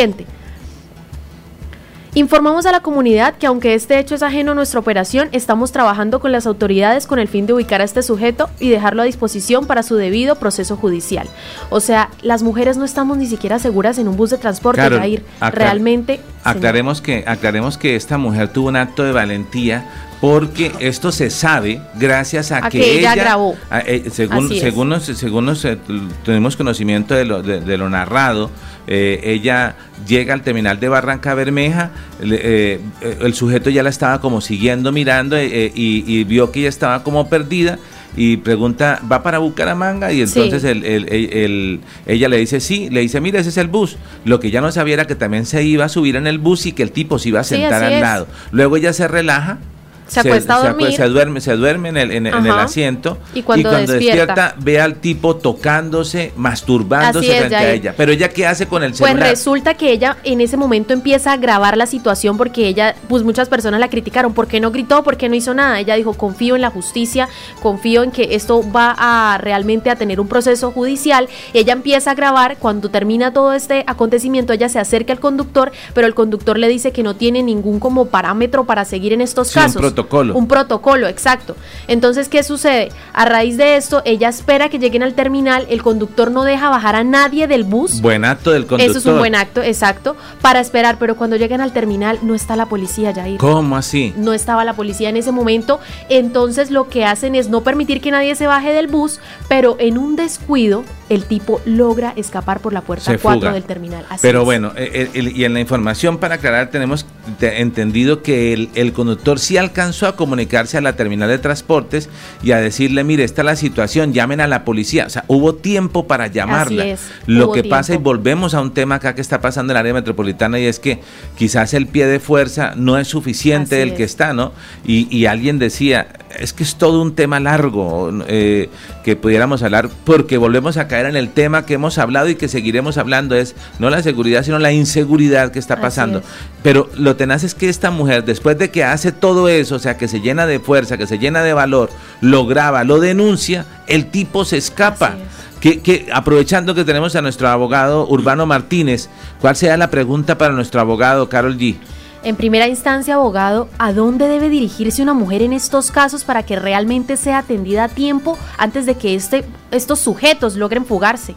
Informamos a la comunidad que aunque este hecho es ajeno a nuestra operación, estamos trabajando con las autoridades con el fin de ubicar a este sujeto y dejarlo a disposición para su debido proceso judicial. O sea, las mujeres no estamos ni siquiera seguras en un bus de transporte, a ir realmente... Aclaremos que, aclaremos que esta mujer tuvo un acto de valentía porque esto se sabe gracias a, que, ella, grabó. Eh, según, según, según eh, tenemos conocimiento de lo, de, lo narrado, eh, ella llega al terminal de Barranca Bermeja, el sujeto ya la estaba como siguiendo, mirando y, vio que ella estaba como perdida y pregunta, ¿va para Bucaramanga? Y entonces ella le dice, sí, le dice, mira, ese es el bus. Lo que ya no sabía era que también se iba a subir en el bus y que el tipo se iba a sentar al lado. Luego ella se relaja Se acuesta a se, dormir. se duerme, se duerme en el, en, en el asiento Y cuando despierta- ve al tipo tocándose, masturbándose es, frente a ella. Pero ella qué hace con el Pues celular? resulta que ella en ese momento empieza a grabar la situación porque ella, pues muchas personas la criticaron. ¿Por qué no gritó? ¿Por qué no hizo nada? Ella dijo, confío en la justicia, confío en que esto va a realmente a tener un proceso judicial. Ella empieza a grabar, cuando termina todo este acontecimiento, ella se acerca al conductor, pero el conductor le dice que no tiene ningún como parámetro para seguir en estos Sí, casos. Protocolo. Un protocolo, exacto. Entonces, ¿qué sucede? A raíz de esto, ella espera que lleguen al terminal, el conductor no deja bajar a nadie del bus. Buen acto del conductor. Eso es un buen acto, exacto, para esperar, pero cuando llegan al terminal no está la policía, Jair. ¿Cómo así? No estaba la policía en ese momento, entonces lo que hacen es no permitir que nadie se baje del bus, pero en un descuido el tipo logra escapar por la puerta Se 4 fuga. del terminal. Así Pero es. bueno, eh, el- el- y en la información para aclarar, tenemos te- entendido que el, el conductor sí alcanzó a comunicarse a la terminal de transportes y a decirle, mire, esta es la situación, llamen a la policía. O sea, hubo tiempo para llamarla. es, Lo que pasa, y volvemos a un tema acá que está pasando en el área metropolitana, y es que quizás el pie de fuerza no es suficiente Así el que es. está, ¿no? Y, y alguien decía, es que es todo un tema largo eh, que pudiéramos hablar, porque volvemos a caer en el tema que hemos hablado y que seguiremos hablando, es no la seguridad, sino la inseguridad que está pasando. es. Pero lo tenaz es que esta mujer, después de que hace todo eso, o sea, que se llena de fuerza, que se llena de valor, lo graba, lo denuncia, el tipo se escapa. Así es. Que, que aprovechando que tenemos a nuestro abogado Urbano Martínez, ¿cuál sea la pregunta para nuestro abogado Carol G? En primera instancia, abogado, ¿a dónde debe dirigirse una mujer en estos casos para que realmente sea atendida a tiempo antes de que este, estos sujetos logren fugarse?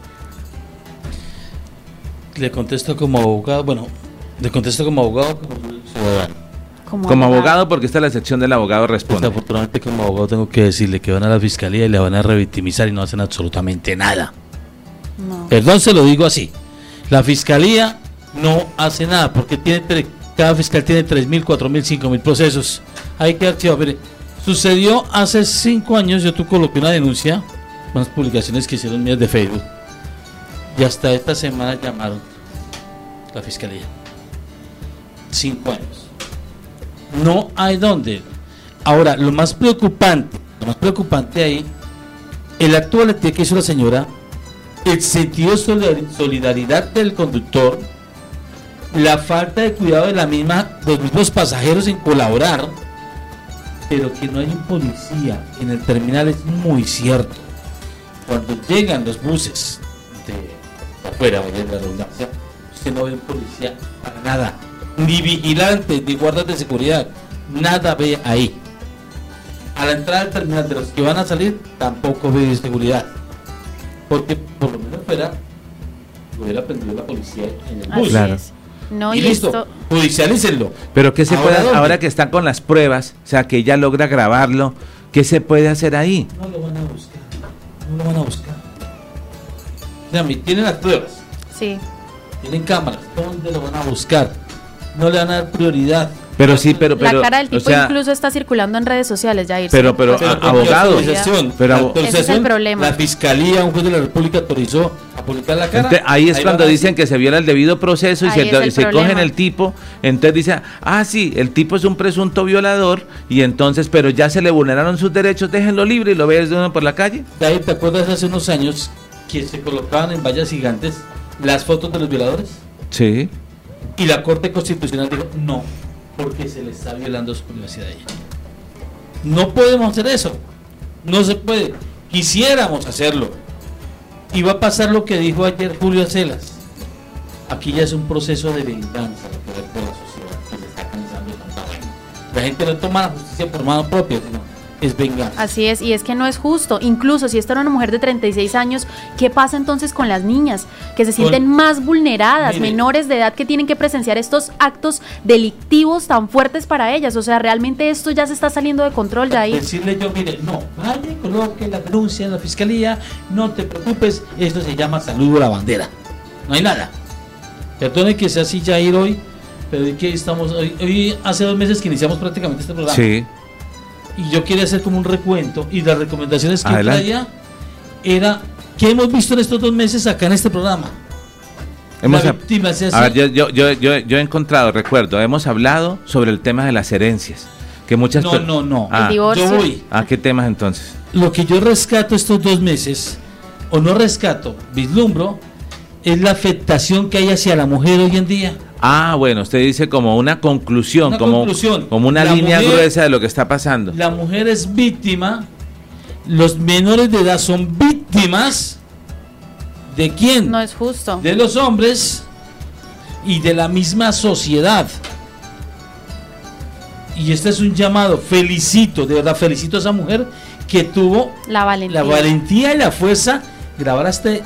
Le contesto como abogado, bueno, le contesto como abogado, como ciudadano. Como abogado, porque esta es la sección del abogado responde. Desafortunadamente como abogado tengo que decirle que van a la fiscalía y le van a revictimizar y no hacen absolutamente nada. No. Perdón, se lo digo así. La fiscalía no hace nada porque tiene cada fiscal tiene 3.000, 4.000, 5.000 procesos. Hay que archivar. Mire, sucedió hace 5 años, yo tú coloqué una denuncia, unas publicaciones que hicieron mías de Facebook. Y hasta esta semana llamaron la fiscalía. 5 años. No hay dónde. Ahora, lo más preocupante, lo más preocupante ahí, el valentía que hizo la señora, el sentido de solidar- solidaridad del conductor, la falta de cuidado de la misma, de los mismos pasajeros en colaborar, pero que no hay un policía en el terminal es muy cierto. Cuando llegan los buses de, de afuera, vaya la redundancia, usted no ve un policía para nada, ni vigilantes, ni guardas de seguridad, nada ve ahí. A la entrada del terminal de los que van a salir, tampoco ve seguridad. Porque por lo menos fuera, hubiera prendido la policía en el bus. No, y y listo, esto, judicialícenlo. Pero ¿qué se ¿Ahora puede, dónde? ahora que están con las pruebas, o sea, que ella logra grabarlo, ¿qué se puede hacer ahí? No lo van a buscar. No lo van a buscar. O sea, tienen las pruebas, sí. tienen cámaras. ¿Dónde lo van a buscar? No le van a dar prioridad. Pero sí, pero, pero, la cara del o tipo sea, incluso está circulando en redes sociales, Jair. Pero- pero, a- con abogado, la autorización, pero Ese es el problema. La fiscalía, un juez de la República autorizó a publicar la cara. Entonces, ahí es cuando dicen que se viola el debido proceso y Ahí se, cogen el tipo, entonces dice, ah, sí, el tipo es un presunto violador y entonces, pero ya se le vulneraron sus derechos, déjenlo libre y lo ves de uno por la calle. David, ¿te acuerdas hace unos años que se colocaban en vallas gigantes las fotos de los violadores? Sí. Y la Corte Constitucional dijo, no, porque se le está violando su privacidad a ella. No podemos hacer eso. No se puede. Quisiéramos hacerlo. Y va a pasar lo que dijo ayer Julio Acelas. Aquí ya es un proceso de venganza por la sociedad que se está cansando. La gente no toma la justicia por mano propia, es venganza. Así es, y es que no es justo. Incluso si esta era una mujer de 36 años, ¿qué pasa entonces con las niñas? Que se sienten más vulneradas, Mire. menores de edad que tienen que presenciar estos actos delictivos tan fuertes para ellas. O sea, realmente esto ya se está saliendo de control, Jair. Decirle yo, mire, no, vaya y coloque la denuncia en la fiscalía, no te preocupes, esto se llama saludo a la bandera. No hay nada. Perdone que sea así Jair hoy, pero hoy que estamos, hoy, hoy hace dos meses que iniciamos prácticamente este programa. Sí. Y yo quería hacer como un recuento y las recomendaciones que Adelante. traía era que hemos visto en estos dos meses acá en este programa. Hemos, La victimización. a ver, yo, yo, yo, yo, yo he encontrado, recuerdo, hemos hablado sobre el tema de las herencias. Que muchas No, no, no. Ah, El divorcio. Yo voy. ¿A qué temas entonces? Lo que yo rescato estos dos meses, o no rescato, vislumbro, es la afectación que hay hacia la mujer hoy en día. Ah, bueno, usted dice como una conclusión, Una como, conclusión. como una La línea mujer- gruesa de lo que está pasando. La mujer es víctima, los menores de edad son víctimas de quién? No es justo. de los hombres y de la misma sociedad. Y este es un llamado, felicito, de verdad felicito a esa mujer que tuvo La valentía. la valentía y la fuerza de grabar este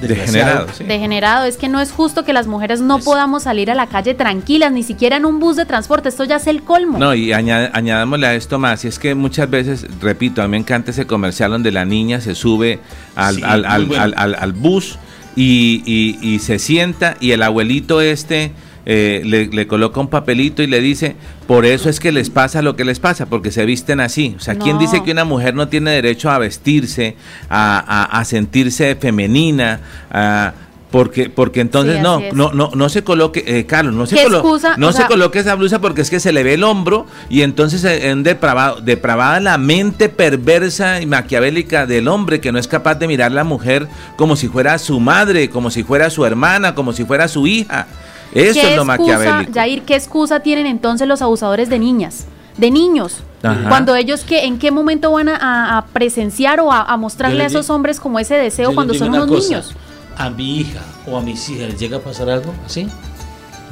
Degenerado, sí. Degenerado, es que no es justo que las mujeres no podamos salir a la calle tranquilas, ni siquiera en un bus de transporte, esto ya es el colmo. No, y añadámosle a esto más, y es que muchas veces, repito, a mí me encanta ese comercial donde la niña se sube al, Sí, al- al- bueno. al- al- al bus y, y- y se sienta y el abuelito este eh, le, le coloca un papelito y le dice, por eso es que les pasa lo que les pasa, porque se visten así. O sea, ¿quién No. dice que una mujer no tiene derecho a vestirse, a, a- a sentirse femenina? a- porque, porque entonces Sí, no, no, no, no se coloque, eh, Carlos, no se, ¿Qué colo- excusa? no O se sea- coloque esa blusa porque es que se le ve el hombro y entonces es un depravado, depravada la mente perversa y maquiavélica del hombre que no es capaz de mirar a la mujer como si fuera su madre, como si fuera su hermana, como si fuera su hija. Eso ¿Qué es lo excusa, maquiavélico. Jair, qué excusa tienen entonces los abusadores de niñas, de niños? Ajá. Cuando ellos, que, ¿en qué momento van a- presenciar o a, a mostrarle a esos hombres como ese deseo cuando son unos cosa, niños? A mi hija o a mis hijas les llega a pasar algo así,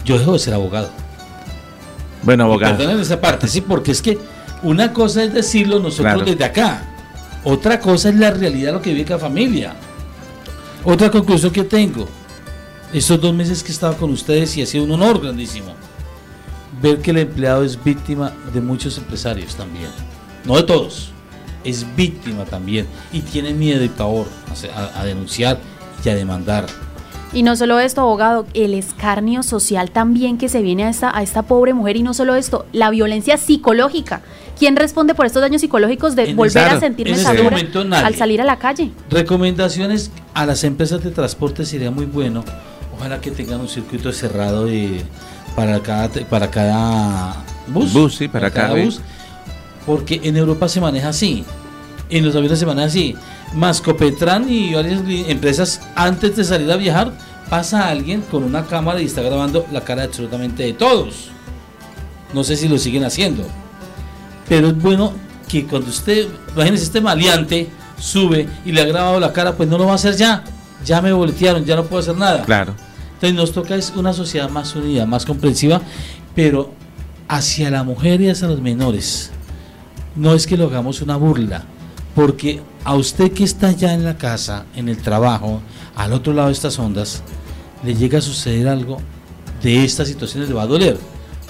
yo dejo de ser abogado. Bueno, abogado. Perdonen esa parte, sí, porque es que una cosa es decirlo nosotros Claro. desde acá, otra cosa es la realidad, lo que vive cada familia. Otra conclusión que tengo, estos dos meses que he estado con ustedes y ha sido un honor grandísimo, ver que el empleado es víctima de muchos empresarios también, no de todos, es víctima también y tiene miedo y pavor a, a- a denunciar y a demandar. Y no solo esto, abogado, el escarnio social también que se viene a esta, a esta pobre mujer y no solo esto, la violencia psicológica. ¿Quién responde por estos daños psicológicos de En volver a sentirme en este segura nadie. al salir a la calle? Recomendaciones a las empresas de transporte sería muy bueno. Ojalá que tengan un circuito cerrado de, para, cada, para cada bus. Bus, sí, para cada bus. Porque en Europa se maneja así. En los aviones se maneja así. Mascopetran y varias empresas, antes de salir a viajar, pasa alguien con una cámara y está grabando la cara absolutamente de todos. No sé si lo siguen haciendo. Pero es bueno que cuando usted, imagínese este maleante, sube y le ha grabado la cara, pues no lo va a hacer ya. Ya me boletearon, ya no puedo hacer nada. Claro. Entonces nos toca es una sociedad más unida, más comprensiva, pero hacia la mujer y hacia los menores. No es que lo hagamos una burla, porque a usted que está ya en la casa, en el trabajo, al otro lado de estas ondas, le llega a suceder algo de estas situaciones, le va a doler.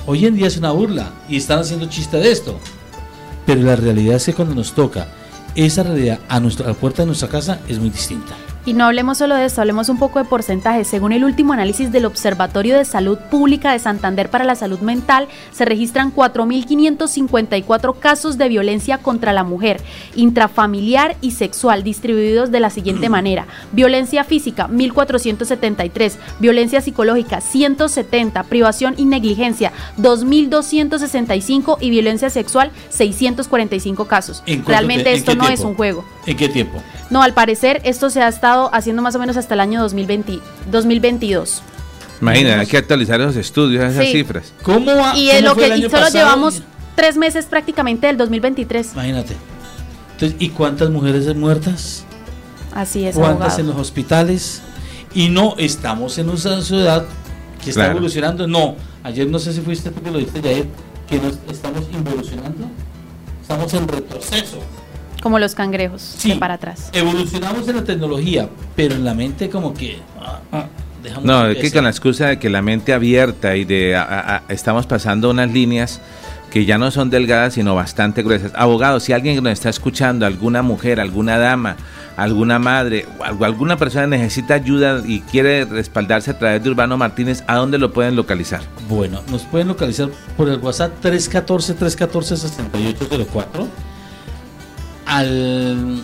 Hoy en día es una burla y están haciendo chiste de esto, pero la realidad es que cuando nos toca esa realidad a, nuestra, a la puerta de nuestra casa es muy distinta. Y no hablemos solo de esto, hablemos un poco de porcentajes. Según el último análisis del Observatorio de Salud Pública de Santander para la Salud Mental, se registran 4.554 casos de violencia contra la mujer, intrafamiliar y sexual, distribuidos de la siguiente manera. Violencia física, 1.473. Violencia psicológica, 170. Privación y negligencia, 2.265. Y violencia sexual, 645 casos. ¿En cuánto Realmente te- en esto no es un juego. ¿En qué tiempo? No, al parecer esto se ha estado haciendo más o menos hasta el año 2020, 2022. Imagina, hay que actualizar esos estudios, esas Sí. cifras. ¿Cómo va? Y, ¿Cómo de lo fue que el año y solo pasado? llevamos tres meses prácticamente del 2023. Imagínate. Entonces, ¿y cuántas mujeres muertas? Así es, ¿Cuántas abogado. en los hospitales? Y no estamos en una sociedad que está Claro. evolucionando. No, ayer no sé si fuiste tú que lo dijiste ayer, que nos estamos involucionando. Estamos en retroceso. Como los cangrejos, Sí. de para atrás. Evolucionamos en la tecnología, pero en la mente como que... ah, ah, dejamos No, es que con la excusa de que la mente abierta y de a- a- a- estamos pasando unas líneas que ya no son delgadas sino bastante gruesas. Abogado, si alguien nos está escuchando, alguna mujer, alguna dama, alguna madre o alguna persona necesita ayuda y quiere respaldarse a través de Urbano Martínez, ¿a dónde lo pueden localizar? Bueno, nos pueden localizar por el WhatsApp 314-314-6804. Al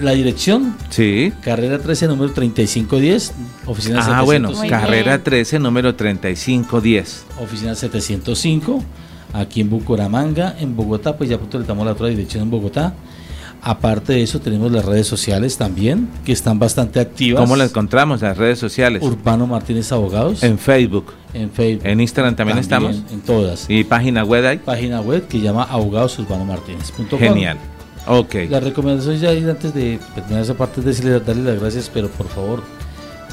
la dirección, Sí. carrera 13, número 3510, oficina Ah, bueno, Muy 705. carrera bien. 13, número 3510. Oficina 705. aquí en Bucaramanga, en Bogotá, pues ya pronto le damos la otra dirección en Bogotá. Aparte de eso, tenemos las redes sociales también, que están bastante activas. ¿Cómo la encontramos? Las redes sociales. Urbano Martínez Abogados. En Facebook. En Facebook. En Instagram también, estamos. En todas. ¿Y página web hay? Página web que llama abogadosurbanomartínez.com. Genial. Ok. La recomendación ya antes de terminar esa parte, es decirle, darle las gracias, pero por favor,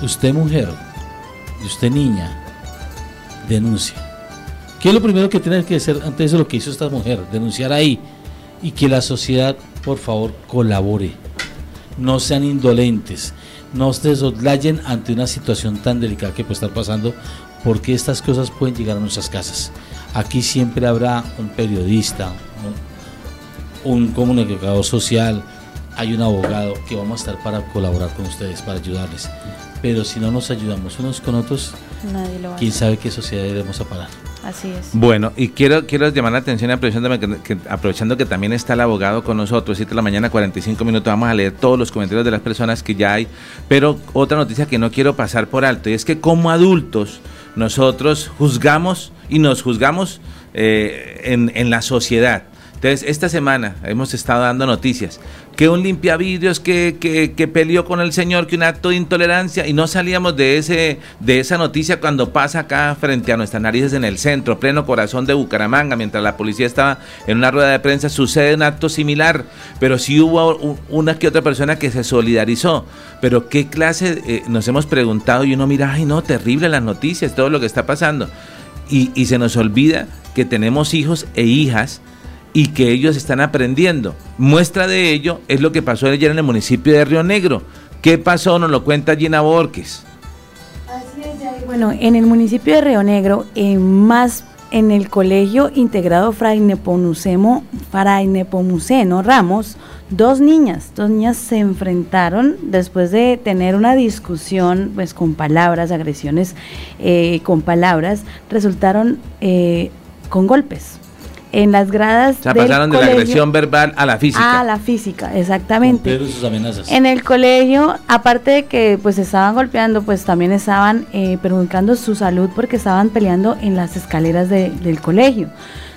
usted mujer y usted niña, denuncia. ¿Qué es lo primero que tiene que hacer antes de lo que hizo esta mujer? Denunciar ahí. Y que la sociedad por favor colabore. No sean indolentes, no se desoslayen ante una situación tan delicada que puede estar pasando, porque estas cosas pueden llegar a nuestras casas. Aquí siempre habrá un periodista, un comunicador social, hay un abogado que vamos a estar para colaborar con ustedes, para ayudarles. Pero si no nos ayudamos unos con otros, quién sabe qué sociedad iremos a parar. Así es. Bueno, y quiero quiero llamar la atención aprovechando que, aprovechando que también está el abogado con nosotros, 7 de la mañana, 45 minutos, vamos a leer todos los comentarios de las personas que ya hay, pero otra noticia que no quiero pasar por alto, y es que como adultos nosotros juzgamos y nos juzgamos eh, en, en la sociedad. Entonces, esta semana hemos estado dando noticias que un limpiavidrios que, que, que, peleó con el señor, que un acto de intolerancia, y no salíamos de ese de esa noticia cuando pasa acá frente a nuestras narices en el centro, pleno corazón de Bucaramanga, mientras la policía estaba en una rueda de prensa, sucede un acto similar, pero sí hubo una que otra persona que se solidarizó. Pero qué clase, eh, nos hemos preguntado y uno mira, ay no, terrible las noticias, todo lo que está pasando. Y, y se nos olvida que tenemos hijos e hijas y que ellos están aprendiendo. Muestra de ello es lo que pasó ayer en el municipio de Río Negro. ¿Qué pasó? Nos lo cuenta Gina Borges. Así es, Bueno, en el municipio de Río Negro, más en el colegio integrado Fray Nepomuceno, Fray Nepomuceno Ramos, dos niñas, dos niñas se enfrentaron después de tener una discusión pues con palabras, agresiones eh, con palabras, resultaron eh, con golpes en las gradas. O sea, pasaron de la agresión verbal a la física. A la física, exactamente. Sus amenazas. En el colegio, aparte de que pues estaban golpeando, pues también estaban eh, perjudicando su salud porque estaban peleando en las escaleras del colegio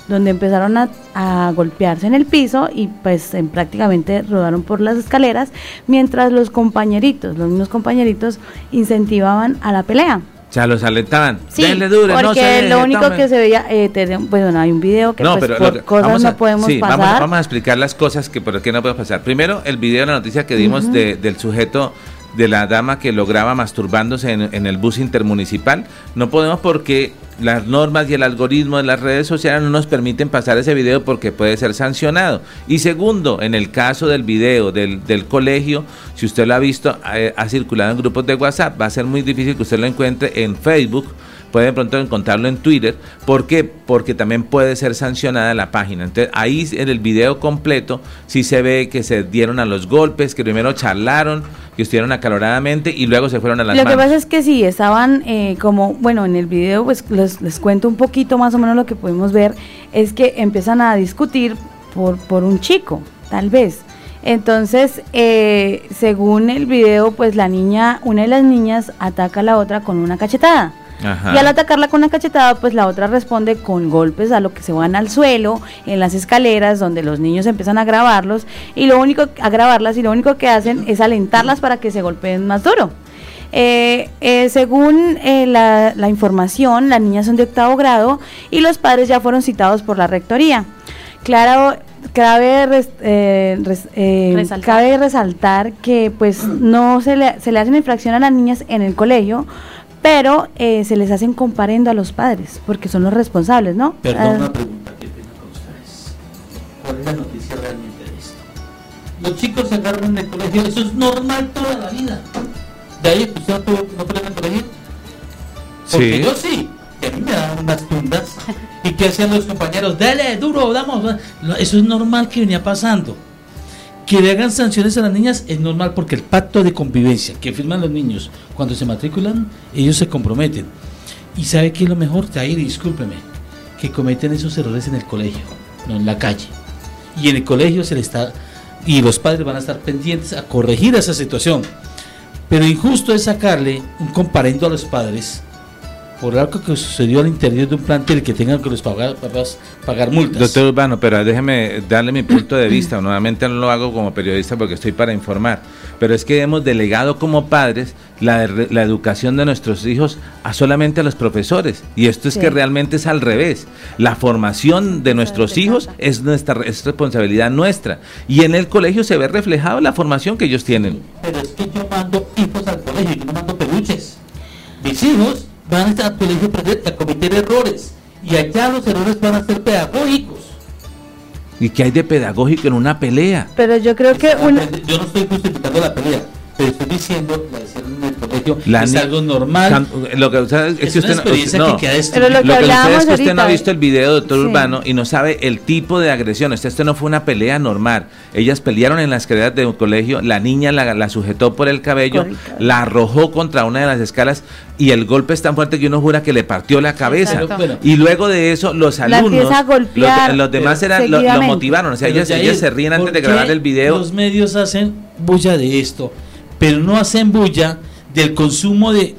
donde empezaron a, a, golpearse en el piso y pues en, prácticamente rodaron por las escaleras, mientras los compañeritos, los mismos compañeritos incentivaban a la pelea. O sea, los alentaban. Sí, porque lo único que se veía, eh, bueno, hay un video que no, pues, por cosas no podemos sí, pasar. Vamos, vamos, a explicar las cosas que por qué no podemos pasar. Primero, el video, la noticia que dimos de, del sujeto de la dama que lograba masturbándose en, el bus intermunicipal. No podemos porque las normas y el algoritmo de las redes sociales no nos permiten pasar ese video porque puede ser sancionado. Y segundo, en el caso del video del, del colegio, si usted lo ha visto, ha, ha circulado en grupos de WhatsApp, va a ser muy difícil que usted lo encuentre en Facebook pueden pronto encontrarlo en Twitter. ¿Por qué? Porque también puede ser sancionada la página. Entonces ahí en el video completo sí se ve que se dieron a los golpes, que primero charlaron, que estuvieron acaloradamente y luego se fueron a las Lo que pasa es que sí, estaban eh, como, bueno, en el video pues les, les cuento un poquito más o menos lo que podemos ver, es que empiezan a discutir por, por un chico, tal vez. Entonces, eh, según el video, pues la niña, una de las niñas ataca a la otra con una cachetada. Y al atacarla con una cachetada, pues la otra responde con golpes a lo que se van al suelo, en las escaleras, donde los niños empiezan a grabarlos, y lo único, a grabarlas, y lo único que hacen es alentarlas para que se golpeen más duro. Eh, eh, según eh, la, la, información, las niñas son de octavo grado y los padres ya fueron citados por la rectoría. Claro, cabe, resaltar. cabe resaltar que pues no se le, se le hacen infracción a las niñas en el colegio, pero eh, se les hacen comparendo a los padres, porque son los responsables, ¿no? Perdón, ah. una pregunta que tengo con ustedes. ¿Cuál es la noticia realmente de esto? Los chicos se agarran del colegio, eso es normal toda la vida. De ahí, ¿usted no, no puede en colegio? Porque sí. yo sí, que a mí me daban unas tundas. ¿Y qué hacían los compañeros? Dale, duro, damos. Eso es normal que venía pasando. Que le hagan sanciones a las niñas es normal porque el pacto de convivencia que firman los niños cuando se matriculan, ellos se comprometen. Y sabe que es lo mejor, ahí discúlpeme, que cometen esos errores en el colegio, no en la calle. Y en el colegio se le está, y los padres van a estar pendientes a corregir esa situación. Pero injusto es sacarle un comparendo a los padres por algo que sucedió al interior de un plantel que tengan que los pagar, papás pagar multas. Doctor Urbano, pero déjeme darle mi punto de vista. Nuevamente no lo hago como periodista porque estoy para informar. Pero es que hemos delegado como padres la, la educación de nuestros hijos a solamente a los profesores. Y esto es Sí. que realmente es al revés. La formación de nuestros hijos es nuestra es responsabilidad nuestra. Y en el colegio se ve reflejado la formación que ellos tienen. Pero es que yo mando hijos al colegio, yo no mando peluches. Mis hijos van a colegio a cometer errores. Y allá los errores van a ser pedagógicos. ¿Y qué hay de pedagógico en una pelea? Pero yo creo que una, Yo no estoy justificando la pelea, pero estoy diciendo la hicieron en el colegio. La es algo normal. Can- Lo que usted, es, Es que una usted no- experiencia no, que queda Pero lo que Lo que sucede hablábamos es que usted no ha visto el video, doctor sí. Urbano, y no sabe el tipo de agresión. Esto, esto no fue una pelea normal. Ellas pelearon en las escaleras de un colegio, la niña la, la sujetó por el cabello, la arrojó contra una de las escalas y el golpe es tan fuerte que uno jura que le partió la cabeza. Exacto. Y luego de eso, los La alumnos, empieza a golpear los, los demás eran, lo, lo motivaron. O sea, Yair, ellas se ríen antes ¿por de grabar el video. Los medios hacen bulla de esto, pero no hacen bulla del consumo de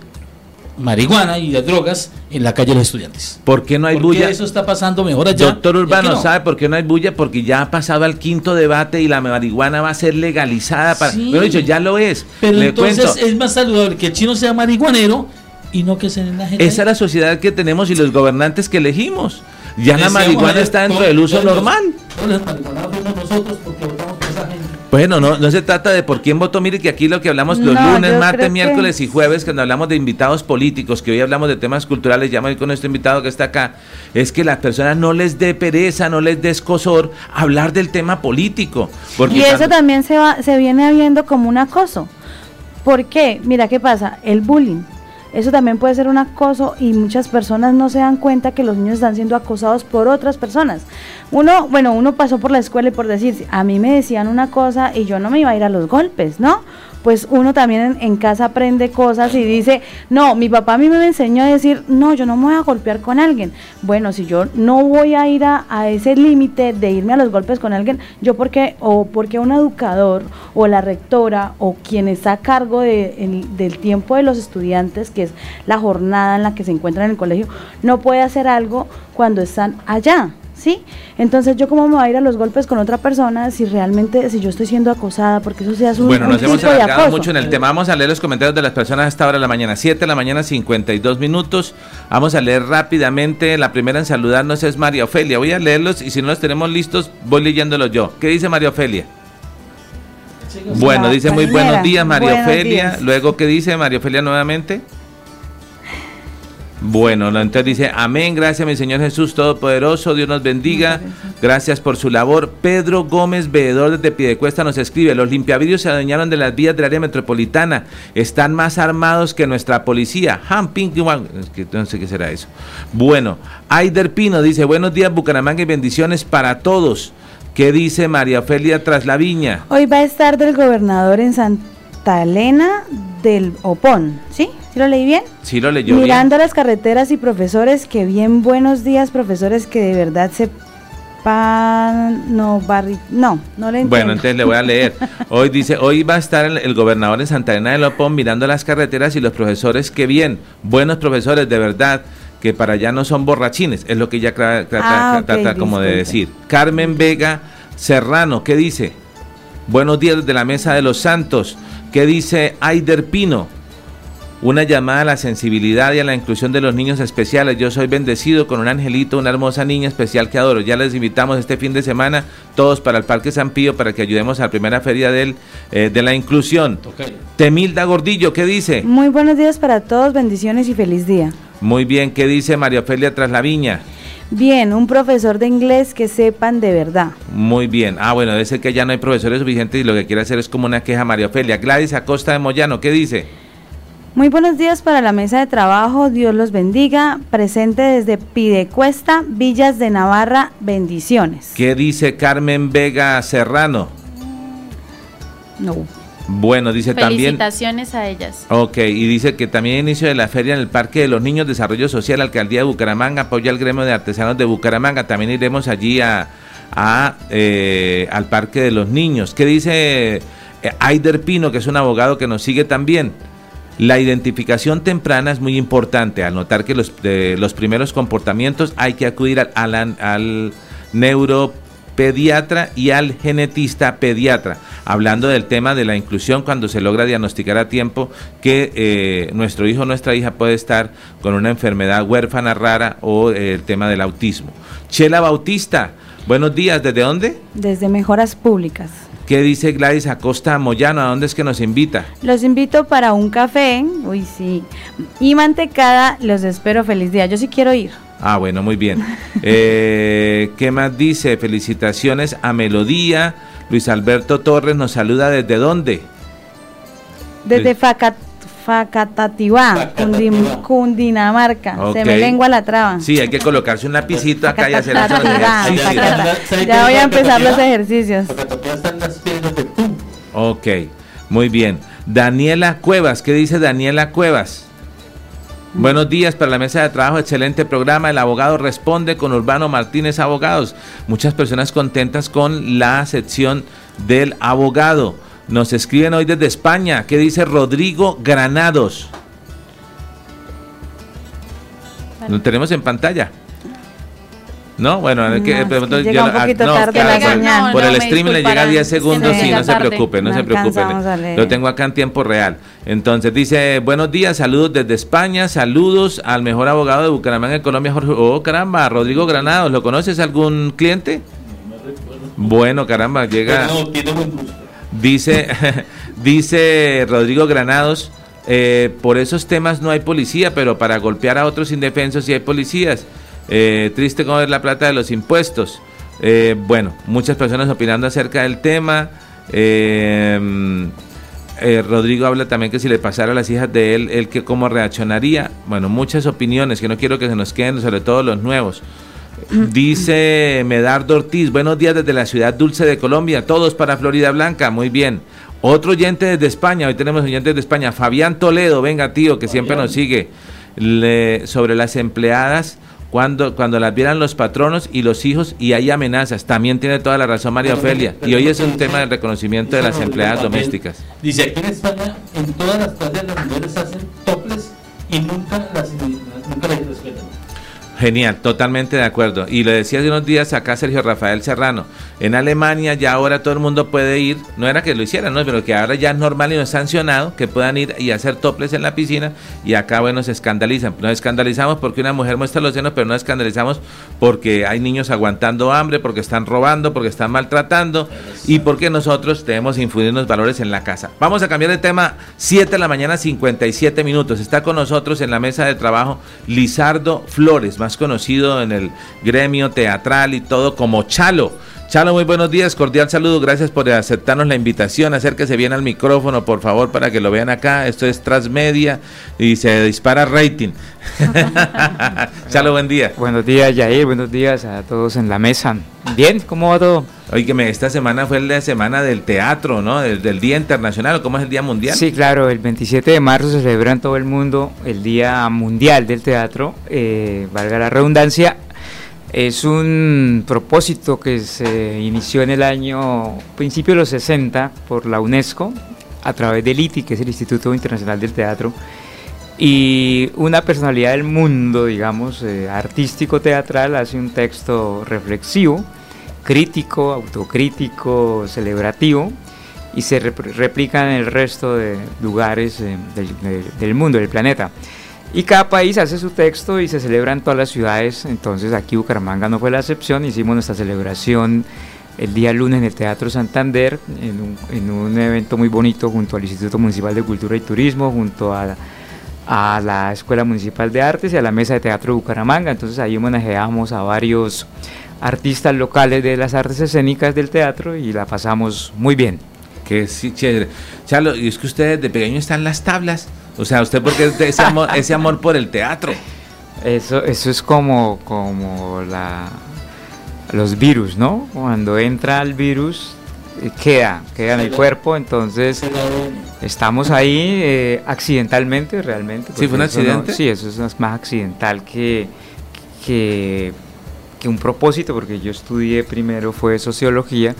marihuana y de drogas en la calle de los estudiantes. ¿Por qué no hay ¿Por qué bulla? eso está pasando mejor allá? Doctor Urbano, no? ¿sabe por qué no hay bulla? Porque ya ha pasado al quinto debate y la marihuana va a ser legalizada. Para, Sí. Bueno, dicho, ya lo es. Pero Le entonces cuento. es más saludable que el chino sea marihuanero y no que se den la gente. Esa es la sociedad que tenemos y los gobernantes que elegimos. Ya la marihuana está dentro del uso los- normal. Los marihuaneros somos nosotros Bueno, no, no se trata de por quién votó. Mire que aquí lo que hablamos los No, lunes, martes, que- miércoles y jueves, cuando hablamos de invitados políticos, que hoy hablamos de temas culturales, ya me con nuestro invitado que está acá, es que las personas no les dé pereza, no les dé escosor hablar del tema político. Porque Y eso cuando- también se va, se viene viendo como un acoso. ¿Por qué? Mira qué pasa, el bullying. Eso también puede ser un acoso y muchas personas no se dan cuenta que los niños están siendo acosados por otras personas. Uno, bueno, uno pasó por la escuela y por decir, a mí me decían una cosa y yo no me iba a ir a los golpes, ¿no? Pues uno también en, en casa aprende cosas y dice, no, mi papá a mí me enseñó a decir, no, yo no me voy a golpear con alguien. Bueno, si yo no voy a ir a, ese límite de irme a los golpes con alguien, yo porque, o porque un educador o la rectora o quien está a cargo de- el- del tiempo de los estudiantes, que es la jornada en la que se encuentran en el colegio, no puede hacer algo cuando están allá. ¿Sí? Entonces, ¿yo cómo me voy a ir a los golpes con otra persona si realmente, si yo estoy siendo acosada? Porque eso sea un, Bueno, un nos hemos alargado mucho en el tema. Vamos a leer los comentarios de las personas a esta hora de la mañana. 7 de la mañana, 52 minutos. Vamos a leer rápidamente. La primera en saludarnos es María Ofelia. Voy a leerlos y si no los tenemos listos, voy leyéndolos yo. ¿Qué dice María Ofelia? Bueno, dice muy buenos días, María Buenos Ofelia. días. Luego, ¿qué dice María Ofelia nuevamente? Bueno, no, entonces dice, amén, gracias mi Señor Jesús Todopoderoso, Dios nos bendiga, gracias por su labor. Pedro Gómez, veedor desde Piedecuesta, nos escribe, los limpiavidrios se adueñaron de las vías del área metropolitana, están más armados que nuestra policía. Han, ping, guan. Es que no sé qué será eso. Bueno, Aider Pino dice, buenos días Bucaramanga y bendiciones para todos. ¿Qué dice María Ofelia tras la viña? Hoy va a estar del gobernador en Santa Elena del Opón, ¿sí? ¿Sí lo leí bien? Sí lo leyó bien. Mirando las carreteras y profesores, que bien buenos días, profesores que de verdad sepan, no, barri, no, no le entiendo. Bueno, entonces le voy a leer. Hoy dice, hoy va a estar el, el gobernador en Santa Elena de Lopón mirando las carreteras y los profesores, qué bien, buenos profesores, de verdad, que para allá no son borrachines, es lo que ella trata, Ah, trata como de decir. Carmen Vega Serrano, ¿qué dice? Buenos días de la Mesa de los Santos. ¿Qué dice Aider Pino? Una llamada a la sensibilidad y a la inclusión de los niños especiales. Yo soy bendecido con un angelito, una hermosa niña especial que adoro. Ya les invitamos este fin de semana todos para el Parque San Pío para que ayudemos a la primera feria del, eh, de la inclusión. Temilda Gordillo, ¿qué dice? Muy buenos días para todos, bendiciones y feliz día. Muy bien, ¿qué dice María Ofelia tras la viña? Bien, un profesor de inglés que sepan de verdad. Muy bien. Ah, bueno, debe ser que ya no hay profesores suficientes y lo que quiere hacer es como una queja María Ofelia. Gladys Acosta de Moyano, ¿qué dice? Muy buenos días para la mesa de trabajo, Dios los bendiga. Presente desde Pidecuesta, Villas de Navarra, bendiciones. ¿Qué dice Carmen Vega Serrano? No. Bueno, dice también... Felicitaciones a ellas. Ok, y dice que también inicio de la feria en el Parque de los Niños, Desarrollo Social, Alcaldía de Bucaramanga, apoya al gremio de artesanos de Bucaramanga. También iremos allí a, a, eh, al Parque de los Niños. ¿Qué dice eh, Aider Pino, que es un abogado que nos sigue también? La identificación temprana es muy importante. Al notar que los, los primeros comportamientos hay que acudir al, al, al neuropediatra y al genetista pediatra. Hablando del tema de la inclusión cuando se logra diagnosticar a tiempo que eh, nuestro hijo o nuestra hija puede estar con una enfermedad huérfana rara o eh, el tema del autismo. Chela Bautista, buenos días. ¿Desde dónde? Desde Mejoras Públicas. ¿Qué dice Gladys Acosta Moyano? ¿A dónde es que nos invita? Los invito para un café, uy sí, y mantecada, los espero, feliz día. Yo sí quiero ir. Ah, bueno, muy bien. Eh, ¿Qué más dice? Felicitaciones a Melodía. Luis Alberto Torres nos saluda desde dónde? Desde Facat Facatativá, Cundim- Cundinamarca. Se me lengua la traba. Sí, hay que colocarse un lapicito acá y hacer Facatativá, ejercicios. Ya voy a empezar los ejercicios. Ok, muy bien. Daniela Cuevas, ¿qué dice Daniela Cuevas? Buenos días para la mesa de trabajo, excelente programa. El abogado responde con Urbano Martínez Abogados. Muchas personas contentas con la sección del abogado. Nos escriben hoy desde España. ¿Qué dice Rodrigo Granados? Lo tenemos en pantalla. ¿No? Bueno, No, es que, es que pero entonces llega yo- un poquito no, tarde claro, la por- señal. Por No, el me stream le llega disculparán, 10 es que segundos, sí, no se preocupe, no, No se preocupe. Lo tengo acá en tiempo real. Entonces dice, buenos días, saludos desde España, saludos al mejor abogado de Bucaramanga en Colombia, Jorge. Oh, caramba, Rodrigo Granados, ¿lo conoces algún cliente? Bueno, caramba, llega... Dice, dice Rodrigo Granados, eh, por esos temas no hay policía, pero para golpear a otros indefensos sí hay policías. Eh, triste como ver la plata de los impuestos. Eh, bueno, muchas personas opinando acerca del tema. Eh, eh, Rodrigo habla también que si le pasara a las hijas de él, él que cómo reaccionaría. Bueno, muchas opiniones que no quiero que se nos queden, sobre todo los nuevos. Dice Medardo Ortiz, buenos días desde la ciudad dulce de Colombia, todos para Florida Blanca, muy bien. Otro oyente desde España, hoy tenemos oyentes de España, Fabián Toledo, venga tío, que siempre nos sigue, Le- sobre las empleadas, cuando, cuando las vieran los patronos y los hijos y hay amenazas. También tiene toda la razón María Ofelia. Y hoy es un tema del reconocimiento de las empleadas domésticas. Dice, aquí en España, en todas las playas las mujeres hacen toples y nunca las. Genial, totalmente de acuerdo. Y le decía hace unos días acá Sergio Rafael Serrano, en Alemania ya ahora todo el mundo puede ir, no era que lo hicieran, ¿no? pero que ahora ya es normal y no es sancionado que puedan ir y hacer toples en la piscina y acá, bueno, se escandalizan. Nos escandalizamos porque una mujer muestra los senos, pero no escandalizamos porque hay niños aguantando hambre, porque están robando, porque están maltratando y porque nosotros debemos infundir unos valores en la casa. Vamos a cambiar de tema, 7 de la mañana, 57 minutos. Está con nosotros en la mesa de trabajo Lizardo Flores, más conocido en el gremio teatral y todo como Chalo. Chalo, muy buenos días, cordial saludo, gracias por aceptarnos la invitación, acérquese bien al micrófono, por favor, para que lo vean acá, esto es Transmedia y se dispara rating. Chalo, buen día. Buenos días, Yair. Buenos días a todos en la mesa. Bien, ¿cómo va todo? Oígame, esta semana fue la semana del teatro, ¿no? Del, del Día Internacional, ¿o ¿cómo es el Día Mundial? Sí, claro, el 27 de marzo se celebra en todo el mundo el Día Mundial del Teatro, eh, valga la redundancia. Es un propósito que se inició en el año principio de los 60 por la UNESCO a través del ITI, que es el Instituto Internacional del Teatro, y una personalidad del mundo, digamos, eh, artístico teatral, hace un texto reflexivo, crítico, autocrítico, celebrativo, y se rep- replica en el resto de lugares eh, del, de- del mundo, del planeta. Y cada país hace su texto y se celebra en todas las ciudades, entonces aquí Bucaramanga no fue la excepción, hicimos nuestra celebración el día lunes en el Teatro Santander, en un, en un evento muy bonito junto al Instituto Municipal de Cultura y Turismo, junto a, a la Escuela Municipal de Artes y a la Mesa de Teatro de Bucaramanga. Entonces ahí homenajeamos a varios artistas locales de las artes escénicas del teatro y la pasamos muy bien. Que sí, chévere. Chalo, y es que ustedes de pequeño están las tablas. O sea, usted porque es de ese amor, ese amor por el teatro. Eso, eso es como, como la, los virus, ¿no? Cuando entra el virus, eh, queda, queda en el cuerpo, entonces estamos ahí eh, accidentalmente realmente. ¿Sí, fue un no- accidente? sí, eso es más- más accidental que, que, que un propósito, porque yo estudié primero fue sociología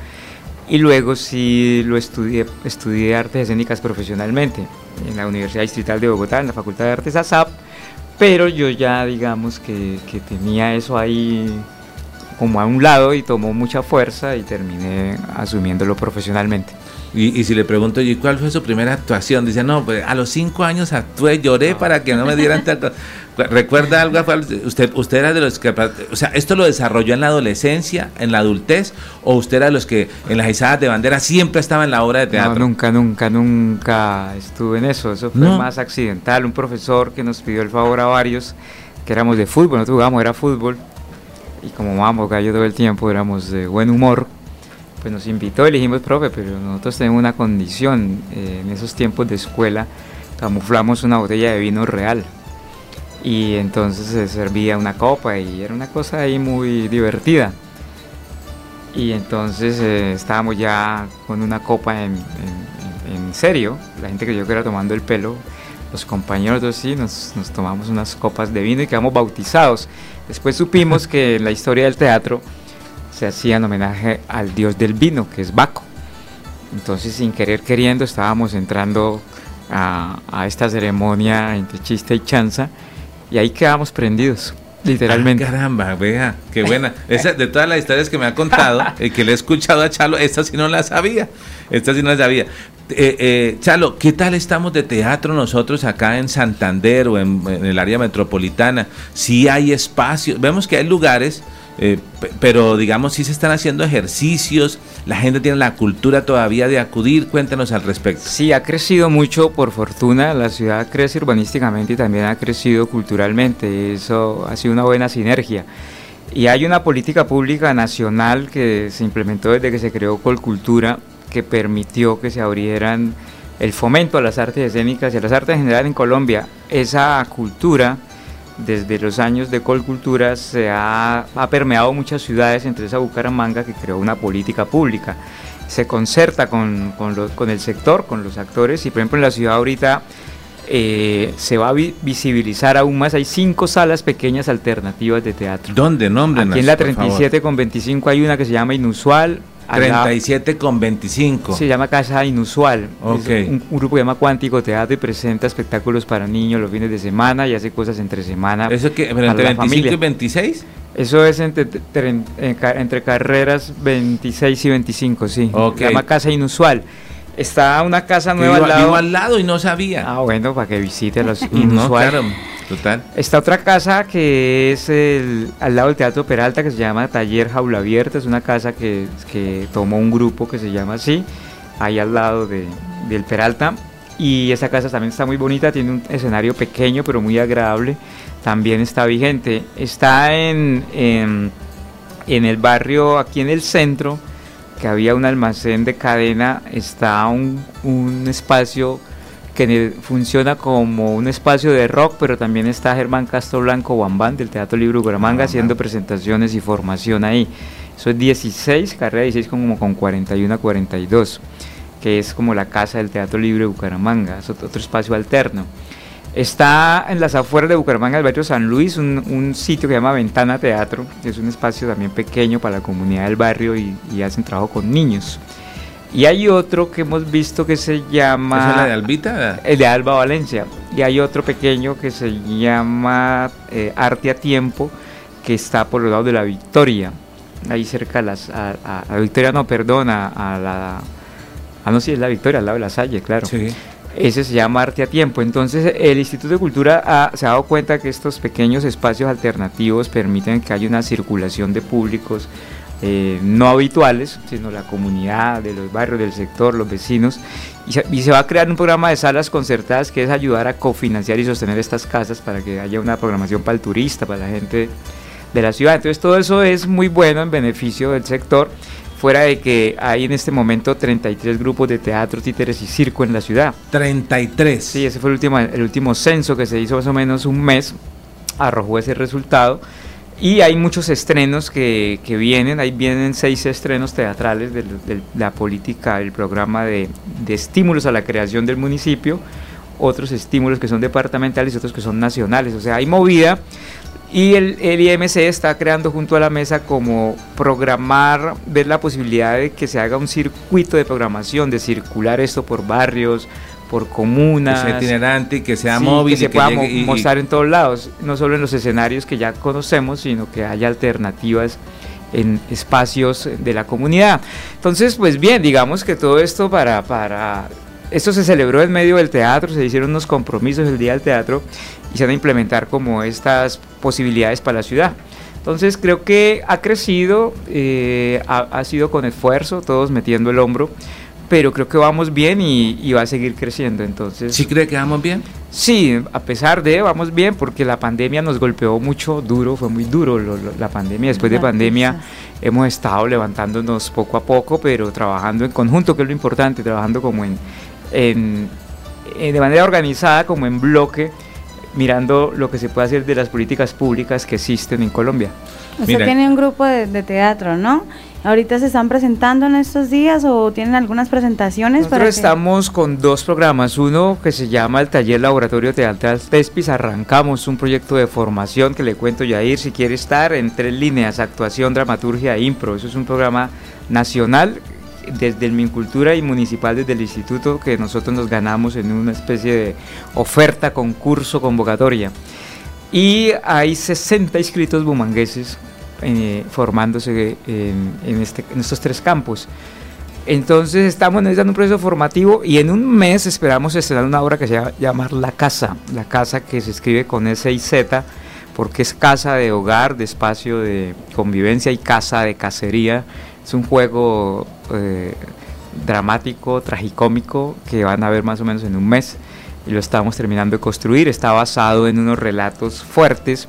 y luego sí lo estudié, estudié artes escénicas profesionalmente en la Universidad Distrital de Bogotá, en la Facultad de Artes ASAP, pero yo ya digamos que, que tenía eso ahí como a un lado y tomó mucha fuerza y terminé asumiéndolo profesionalmente. Y, y si le pregunto, ¿y cuál fue su primera actuación? Dice, no, pues a los cinco años actué, lloré para que no me dieran tanto. ¿Recuerda algo? ¿Usted, ¿Usted era de los que, o sea, esto lo desarrolló en la adolescencia, en la adultez, o usted era de los que en las izadas de bandera siempre estaba en la obra de teatro? No, nunca, nunca, nunca estuve en eso. Eso fue más accidental. Un profesor que nos pidió el favor a varios, que éramos de fútbol, nosotros jugábamos, era fútbol, y como vamos gallo todo el tiempo, éramos de buen humor pues nos invitó y le dijimos, profe, pero nosotros tenemos una condición, eh, en esos tiempos de escuela camuflamos una botella de vino real y entonces se servía una copa y era una cosa ahí muy divertida. Y entonces eh, estábamos ya con una copa en, en, serio, la gente que yo que era tomando el pelo, los compañeros sí, nos, nos tomamos unas copas de vino y quedamos bautizados. Después supimos que en la historia del teatro, se hacía en homenaje al dios del vino, que es Baco. Entonces, sin querer queriendo, estábamos entrando a, esta ceremonia entre chiste y chanza, y ahí quedamos prendidos, literalmente. Ah, caramba, vea, qué buena. Esa, de todas las historias que me ha contado, y que le he escuchado a Chalo, esta sí no la sabía. Esta sí no la sabía. Eh, eh, Chalo, ¿qué tal estamos de teatro nosotros acá en Santander o en, en el área metropolitana? Si hay espacio, vemos que hay lugares eh, pero digamos, si se están haciendo ejercicios, la gente tiene la cultura todavía de acudir, cuéntanos al respecto. Sí, ha crecido mucho, por fortuna, la ciudad crece urbanísticamente y también ha crecido culturalmente, eso ha sido una buena sinergia. Y hay una política pública nacional que se implementó desde que se creó Colcultura, que permitió que se abrieran el fomento a las artes escénicas y a las artes en general en Colombia. Esa cultura desde los años de Colcultura se ha, permeado muchas ciudades, entre esa Bucaramanga, que creó una política pública. Se concerta con, con, el sector, con los actores, y por ejemplo en la ciudad ahorita eh, se va a visibilizar aún más. Hay cinco salas pequeñas alternativas de teatro. ¿Dónde? Nombre Aquí en la 37 con 25 hay una que se llama Inusual, 37 con 25. Se llama Casa Inusual. un, grupo que llama Cuántico Teatro y presenta espectáculos para niños los fines de semana y hace cosas entre semana. ¿Eso que entre 25 y 26? Eso es entre, entre, carreras 26 y 25, sí. Se llama Casa Inusual. Está una casa nueva al lado. al lado y no sabía. Ah, bueno, para que visite los inusuales. Total. Está otra casa que es al lado del Teatro Peralta que se llama Taller Jaula Abierta. Es una casa que, tomó un grupo que se llama así, ahí al lado de, del Peralta. Y esa casa también está muy bonita, tiene un escenario pequeño pero muy agradable. También está vigente. Está en, en, el barrio, aquí en el centro que había un almacén de cadena, está un espacio que funciona como un espacio de rock, pero también está Germán Castro Blanco Bambán del Teatro Libre Bucaramanga haciendo presentaciones y formación ahí. Eso es 16, carrera 16 como con 41 a 42, que es como la casa del Teatro Libre Bucaramanga, es otro espacio alterno. Está en las afueras de Bucaramanga, el barrio San Luis, un, sitio que se llama Ventana Teatro, es un espacio también pequeño para la comunidad del barrio y, hacen trabajo con niños. Y hay otro que hemos visto que se llama... ¿Es la de Albita? El de Alba Valencia. Y hay otro pequeño que se llama eh, Arte a Tiempo, que está por los lados de la Victoria. Ahí cerca a, las, a, la Victoria, no, perdón, a, la... Ah, no, sí, es la Victoria, al lado de la Salle, claro. Sí. Ese se llama Arte a Tiempo. Entonces el Instituto de Cultura se ha dado cuenta que estos pequeños espacios alternativos permiten que haya una circulación de públicos eh, no habituales, sino la comunidad de los barrios, del sector, los vecinos. Y se, y se, va a crear un programa de salas concertadas que es ayudar a cofinanciar y sostener estas casas para que haya una programación para el turista, para la gente de la ciudad. Entonces todo eso es muy bueno en beneficio del sector fuera de que hay en este momento 33 grupos de teatro, títeres y circo en la ciudad. 33. Sí, ese fue el último, el último censo que se hizo más o menos un mes, arrojó ese resultado. Y hay muchos estrenos que, que vienen, ahí vienen seis estrenos teatrales de, la política, el programa de, de estímulos a la creación del municipio, otros estímulos que son departamentales y otros que son nacionales. O sea, hay movida Y el, el, IMC está creando junto a la mesa como programar, ver la posibilidad de que se haga un circuito de programación, de circular esto por barrios, por comunas. Que sea itinerante y que sea móvil. Que se pueda mostrar en todos lados, no solo en los escenarios que ya conocemos, sino que haya alternativas en espacios de la comunidad. Entonces, pues bien, digamos que todo esto para, para esto se celebró en medio del teatro, se hicieron unos compromisos el día del teatro y se van a implementar como estas posibilidades para la ciudad. Entonces creo que ha crecido, eh, ha, ha, sido con esfuerzo, todos metiendo el hombro, pero creo que vamos bien y, va a seguir creciendo. Entonces, ¿Sí cree que vamos bien? Sí, a pesar de, vamos bien, porque la pandemia nos golpeó mucho duro, fue muy duro la pandemia. Después de pandemia hemos estado levantándonos poco a poco, pero trabajando en conjunto, que es lo importante, trabajando como en, en, de manera organizada, como en bloque, mirando lo que se puede hacer de las políticas públicas que existen en Colombia. Usted tiene un grupo de, teatro, ¿no? ¿Ahorita se están presentando en estos días o tienen algunas presentaciones? Nosotros estamos con dos programas. Uno que se llama el Taller Laboratorio Teatral Tespis. Arrancamos un proyecto de formación que le cuento Yair si quiere estar en tres líneas, actuación, dramaturgia e impro. Eso es un programa nacional desde el Mincultura y municipal desde el instituto que nosotros nos ganamos en una especie de oferta, concurso, convocatoria. Y hay 60 inscritos bumangueses eh, formándose en, este, en estos tres campos. Entonces estamos en un proceso formativo y en un mes esperamos estrenar una obra que se llama llamar La Casa, La Casa que se escribe con S y Z porque es casa de hogar, de espacio de convivencia y casa de cacería. Es un juego eh, dramático, tragicómico que van a ver más o menos en un mes y lo estamos terminando de construir. Está basado en unos relatos fuertes,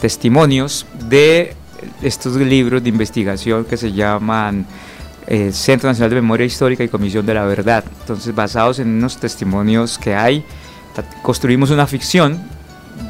testimonios de estos libros de investigación que se llaman eh, Centro Nacional de Memoria Histórica y Comisión de la Verdad. Entonces, basados en unos testimonios que hay, construimos una ficción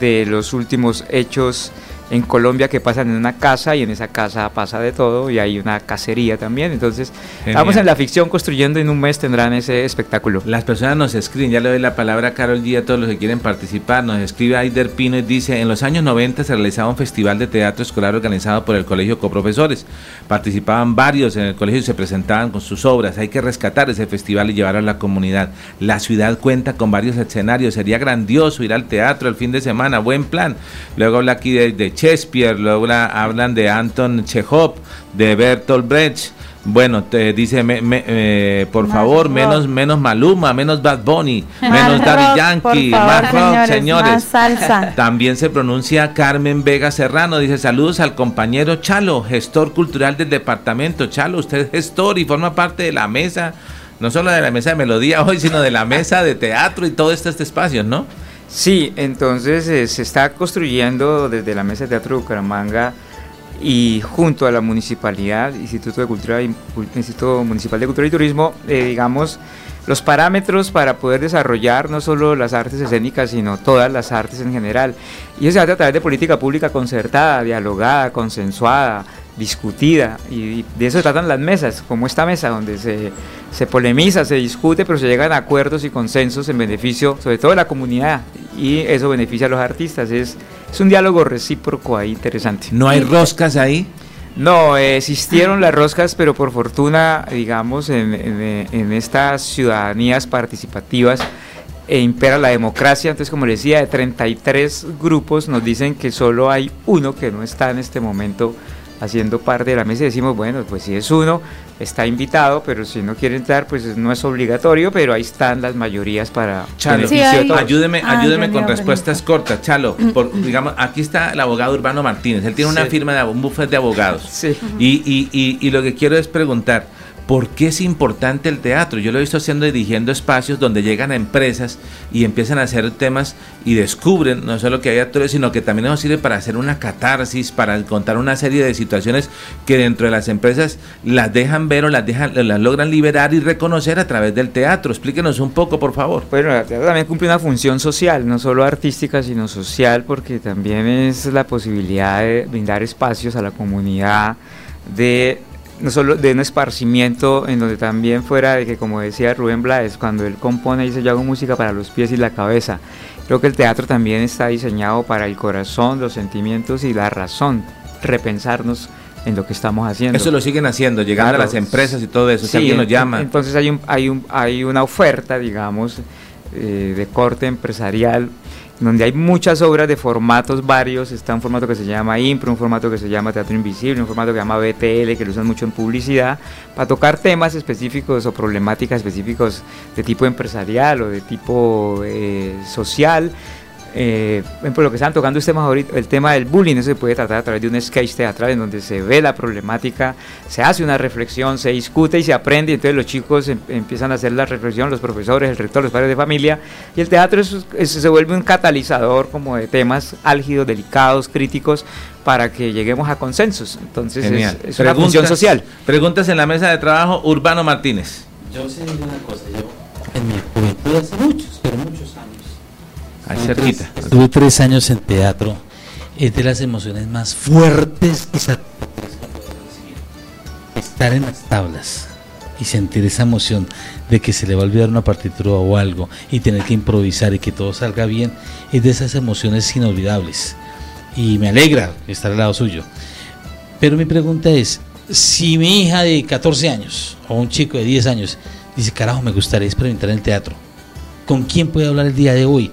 de los últimos hechos en Colombia que pasan en una casa y en esa casa pasa de todo y hay una cacería también. Entonces, estamos en la ficción construyendo y en un mes tendrán ese espectáculo. Las personas nos escriben, ya le doy la palabra a Carol Díaz a todos los que quieren participar. Nos escribe Aider Pino y dice: En los años 90 se realizaba un festival de teatro escolar organizado por el Colegio Coprofesores. Participaban varios en el colegio y se presentaban con sus obras. Hay que rescatar ese festival y llevarlo a la comunidad. La ciudad cuenta con varios escenarios. Sería grandioso ir al teatro el fin de semana. Buen plan. Luego habla aquí de, de Shakespeare, luego hablan de Anton Chekhov, de Bertolt Brecht. Bueno, te dice, eh, por favor, menos menos Maluma, menos Bad Bunny, menos Daddy Yankee, más rock, señores. También se pronuncia Carmen Vega Serrano, dice saludos al compañero Chalo, gestor cultural del departamento. Chalo, usted es gestor y forma parte de la mesa, no solo de la mesa de melodía hoy, sino de la mesa de teatro y todo este, este espacio, ¿no? Sí, entonces eh, se está construyendo desde la Mesa de Teatro de Bucaramanga y junto a la municipalidad, Instituto de Cultura, Instituto Municipal de Cultura y Turismo, eh, digamos, los parámetros para poder desarrollar no solo las artes escénicas, sino todas las artes en general. Y eso se hace a través de política pública concertada, dialogada, consensuada, discutida y de eso tratan las mesas, como esta mesa donde se, se polemiza, se discute, pero se llegan a acuerdos y consensos en beneficio sobre todo de la comunidad y eso beneficia a los artistas. Es, es un diálogo recíproco ahí interesante. ¿No hay roscas ahí? No, existieron las roscas, pero por fortuna, digamos, en, en, en estas ciudadanías participativas, e impera la democracia. Entonces, como les decía, de 33 grupos nos dicen que solo hay uno que no está en este momento haciendo parte de la mesa y decimos, bueno, pues si es uno, está invitado, pero si no quiere entrar, pues no es obligatorio, pero ahí están las mayorías para Chalo, ayúdeme, ayúdeme con respuestas cortas, Chalo. Por, digamos, aquí está el abogado Urbano Martínez, él tiene una firma de un buffet de abogados. Sí. Y, y, y, y lo que quiero es preguntar, ¿Por qué es importante el teatro? Yo lo he visto haciendo dirigiendo espacios donde llegan a empresas y empiezan a hacer temas y descubren no solo que hay actores, sino que también nos sirve para hacer una catarsis, para contar una serie de situaciones que dentro de las empresas las dejan ver o las, dejan, las logran liberar y reconocer a través del teatro. Explíquenos un poco, por favor. Bueno, el teatro también cumple una función social, no solo artística, sino social, porque también es la posibilidad de brindar espacios a la comunidad de no solo de un esparcimiento en donde también fuera de que como decía Rubén Blades, cuando él compone dice yo hago música para los pies y la cabeza. Creo que el teatro también está diseñado para el corazón, los sentimientos y la razón, repensarnos en lo que estamos haciendo. Eso lo siguen haciendo, llegando Claro. a las empresas y todo eso. si Sí, alguien nos llama. Entonces hay, un, hay, un, hay una oferta, digamos, eh, de corte empresarial, donde hay muchas obras de formatos varios. Está un formato que se llama Impro, un formato que se llama Teatro Invisible, un formato que se llama BTL, que lo usan mucho en publicidad, para tocar temas específicos o problemáticas específicos de tipo empresarial o de tipo eh, social. Eh, por ejemplo, lo que están tocando ustedes ahorita, el tema del bullying, eso se puede tratar a través de un sketch teatral en donde se ve la problemática, se hace una reflexión, se discute y se aprende, y entonces los chicos em- empiezan a hacer la reflexión, los profesores, el rector, los padres de familia, y el teatro es- es- se vuelve un catalizador como de temas álgidos, delicados, críticos, para que lleguemos a consensos. Entonces es- Genial. es, una función social. Preguntas en la mesa de trabajo, Urbano Martínez. Yo sé una cosa, yo en mi juventud hace muchos, pero muchos años. Ahí cerquita. Estuve tres años en teatro. Es de las emociones más fuertes y. Estar en las tablas y sentir esa emoción de que se le va a olvidar una partitura o algo y tener que improvisar y que todo salga bien, es de esas emociones inolvidables. Y me alegra estar al lado suyo. Pero mi pregunta es, si mi hija de 14 años o un chico de 10 años dice, carajo, me gustaría experimentar en el teatro, ¿con quién puede hablar el día de hoy?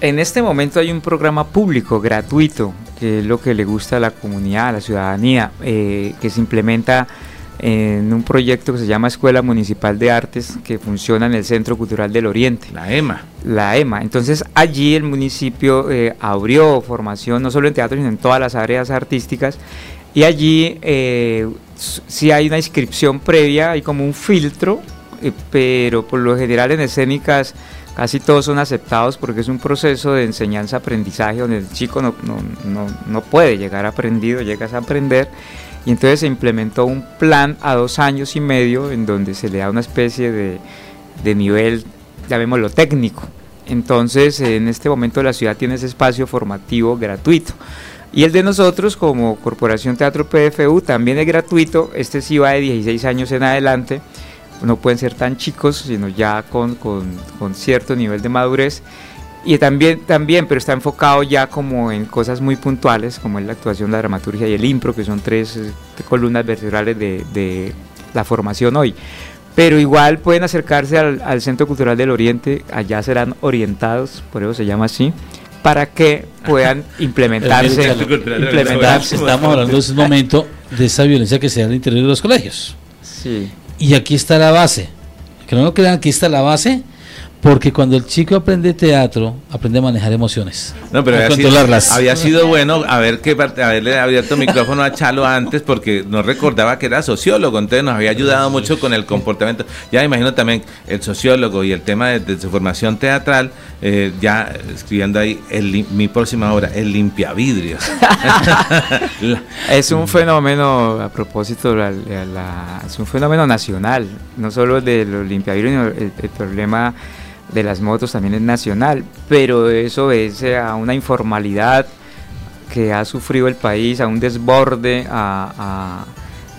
En este momento hay un programa público gratuito, que es lo que le gusta a la comunidad, a la ciudadanía, eh, que se implementa en un proyecto que se llama Escuela Municipal de Artes, que funciona en el Centro Cultural del Oriente. La EMA. La EMA. Entonces allí el municipio eh, abrió formación no solo en teatro, sino en todas las áreas artísticas. Y allí eh, sí hay una inscripción previa, hay como un filtro, eh, pero por lo general en escénicas casi todos son aceptados porque es un proceso de enseñanza-aprendizaje donde el chico no, no, no, no puede llegar aprendido, llegas a aprender. Y entonces se implementó un plan a dos años y medio en donde se le da una especie de, de nivel, llamémoslo técnico. Entonces, en este momento la ciudad tiene ese espacio formativo gratuito. Y el de nosotros, como Corporación Teatro PFU, también es gratuito. Este sí va de 16 años en adelante. No pueden ser tan chicos, sino ya con, con- con cierto nivel de madurez. Y también, también, pero está enfocado ya como en cosas muy puntuales, como es la actuación, la dramaturgia y el impro, que son tres eh, columnas vertebrales de, de la formación hoy. Pero igual pueden acercarse al, al Centro Cultural del Oriente, allá serán orientados, por eso se llama así, para que puedan implementarse. Implementarse. Estamos hablando en este momento de esa violencia que se da al interior de los colegios. Sí. Y aquí está la base. Que aquí está la base, porque cuando el chico aprende teatro, aprende a manejar emociones. No, pero a había sido, controlarlas. había sido bueno haber que parte- haberle abierto el micrófono a Chalo antes porque no recordaba que era sociólogo, entonces nos había ayudado mucho con el comportamiento. Ya me imagino también el sociólogo y el tema de, de su formación teatral, eh, ya escribiendo ahí el mi próxima obra, el limpiavidrios. Es un fenómeno, a propósito, la- la- la- es un fenómeno nacional, no solo de los limpiavidrios, sino el, el problema de las motos también es nacional, pero eso es a una informalidad que ha sufrido el país, a un desborde a- a-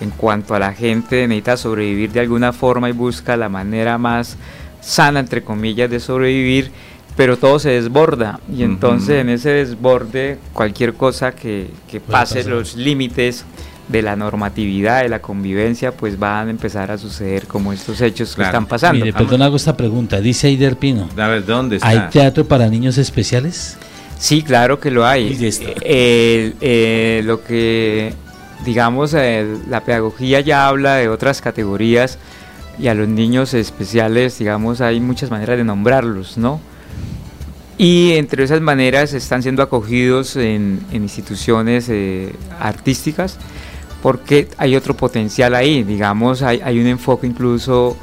en cuanto a la gente necesita sobrevivir de alguna forma y busca la manera más sana, entre comillas, de sobrevivir, pero todo se desborda. Y entonces en ese desborde cualquier cosa que, que pase los límites de la normatividad, de la convivencia, pues van a empezar a suceder como estos hechos que están pasando. Mire, perdón, hago esta pregunta. Dice Aider Pino. a ver, ¿dónde está? ¿Hay teatro para niños especiales? Sí, claro que lo hay. Eh, eh, lo que, digamos, eh, la pedagogía ya habla de otras categorías y a los niños especiales, digamos, hay muchas maneras de nombrarlos, ¿no? Y entre esas maneras están siendo acogidos en, en instituciones eh, artísticas porque hay otro potencial ahí, digamos, hay, hay un enfoque incluso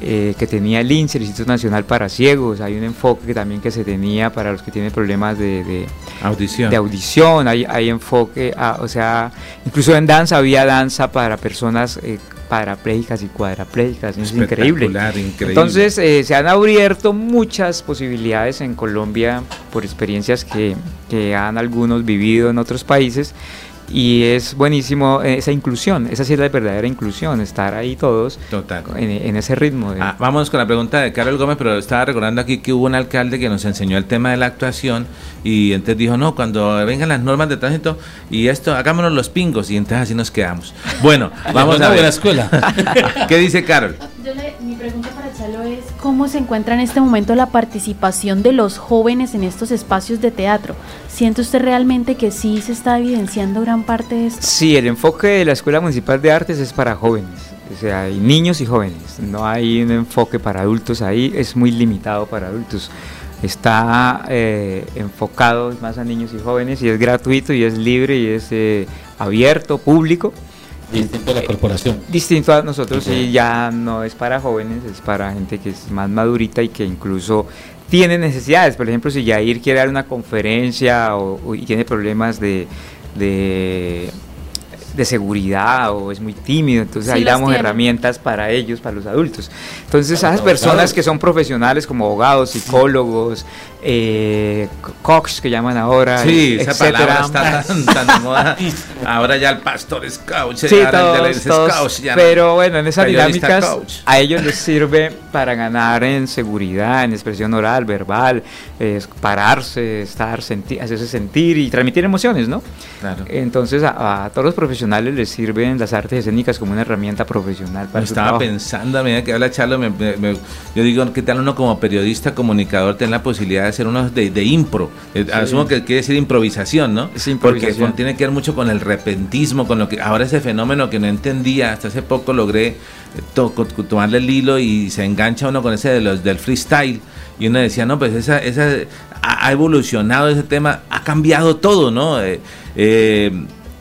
eh, que tenía el INSE, el Instituto Nacional para Ciegos, hay un enfoque que también que se tenía para los que tienen problemas de, de- Audición. de audición, hay, hay enfoque, a- o sea, incluso en danza había danza para personas eh, parapléjicas y cuadraplégicas, es increíble. Increíble. Entonces eh, se han abierto muchas posibilidades en Colombia por experiencias que, que han algunos vivido en otros países y es buenísimo eh, esa inclusión, esa sí es la verdadera inclusión, estar ahí todos Total. en, en ese ritmo. de- Ah, vamos con la pregunta de Carol Gómez, pero estaba recordando aquí que hubo un alcalde que nos enseñó el tema de la actuación y entonces dijo, no, cuando vengan las normas de tránsito y esto, hagámonos los pingos y entonces así nos quedamos. Bueno, vamos a ver. buena escuela. ¿Qué dice Carol? Yo le- mi pregunta Chalo es cómo se encuentra en este momento la participación de los jóvenes en estos espacios de teatro. ¿Siente usted realmente que sí se está evidenciando gran parte de esto? Sí, el enfoque de la Escuela Municipal de Artes es para jóvenes, o sea, hay niños y jóvenes, no hay un enfoque para adultos ahí, es muy limitado para adultos. Está eh, enfocado más a niños y jóvenes y es gratuito y es libre y es eh, abierto, público. Distinto a la corporación. Distinto a nosotros y ya no es para jóvenes, es para gente que es más madurita y que incluso tiene necesidades. Por ejemplo, si Yair quiere dar una conferencia o, o- y tiene problemas de, de, de seguridad o es muy tímido, entonces Sí ahí damos tiene. herramientas para ellos, para los adultos. Entonces Para esas personas abogados. que son profesionales como abogados, psicólogos, eh, cox que llaman ahora, Sí, esa etcétera. palabra está tan, tan de moda. Ahora ya el pastor scout, Sí, ahora el de todos, todos, scouts, ya no. pero bueno, en esas dinámicas coach. a ellos les sirve para ganar en seguridad, en expresión oral, verbal, eh, pararse, estar, sentir, hacerse sentir y transmitir emociones, ¿no? Claro. Entonces a, a todos los profesionales les sirven las artes escénicas como una herramienta profesional para su estaba trabajo. pensando a medida que habla Charlo, me- me- me- yo digo, ¿qué tal uno como periodista, comunicador, tener la posibilidad de hacer unos de, de impro? Eh, Asumo que quiere decir improvisación, ¿no? Es improvisación. Porque con- tiene que ver mucho con el repentismo, con lo que ahora ese fenómeno que no entendía, hasta hace poco logré eh, to- tomarle el hilo y se engancha uno con ese de los del freestyle. Y uno decía, no, pues esa, esa ha, ha evolucionado ese tema, ha cambiado todo, ¿no? Eh, eh,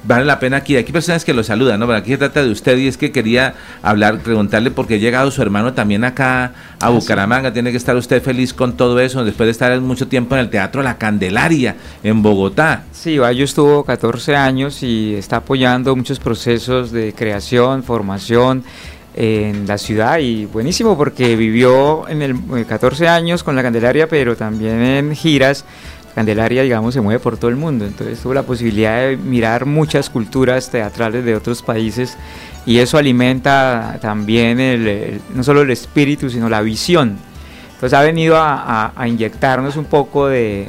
vale la pena aquí. Aquí personas que lo saludan, ¿no? Pero aquí se trata de usted y es que quería hablar, preguntarle por qué ha llegado su hermano también acá a Bucaramanga. Tiene que estar usted feliz con todo eso después de estar mucho tiempo en el Teatro La Candelaria en Bogotá. Sí, Bayo estuvo 14 años y está apoyando muchos procesos de creación, formación en la ciudad y buenísimo porque vivió en el eh, 14 años con la Candelaria, pero también en giras. Candelaria, digamos, se mueve por todo el mundo, entonces tuvo la posibilidad de mirar muchas culturas teatrales de otros países y eso alimenta también no solo el espíritu, sino la visión. Entonces ha venido a, inyectarnos un poco de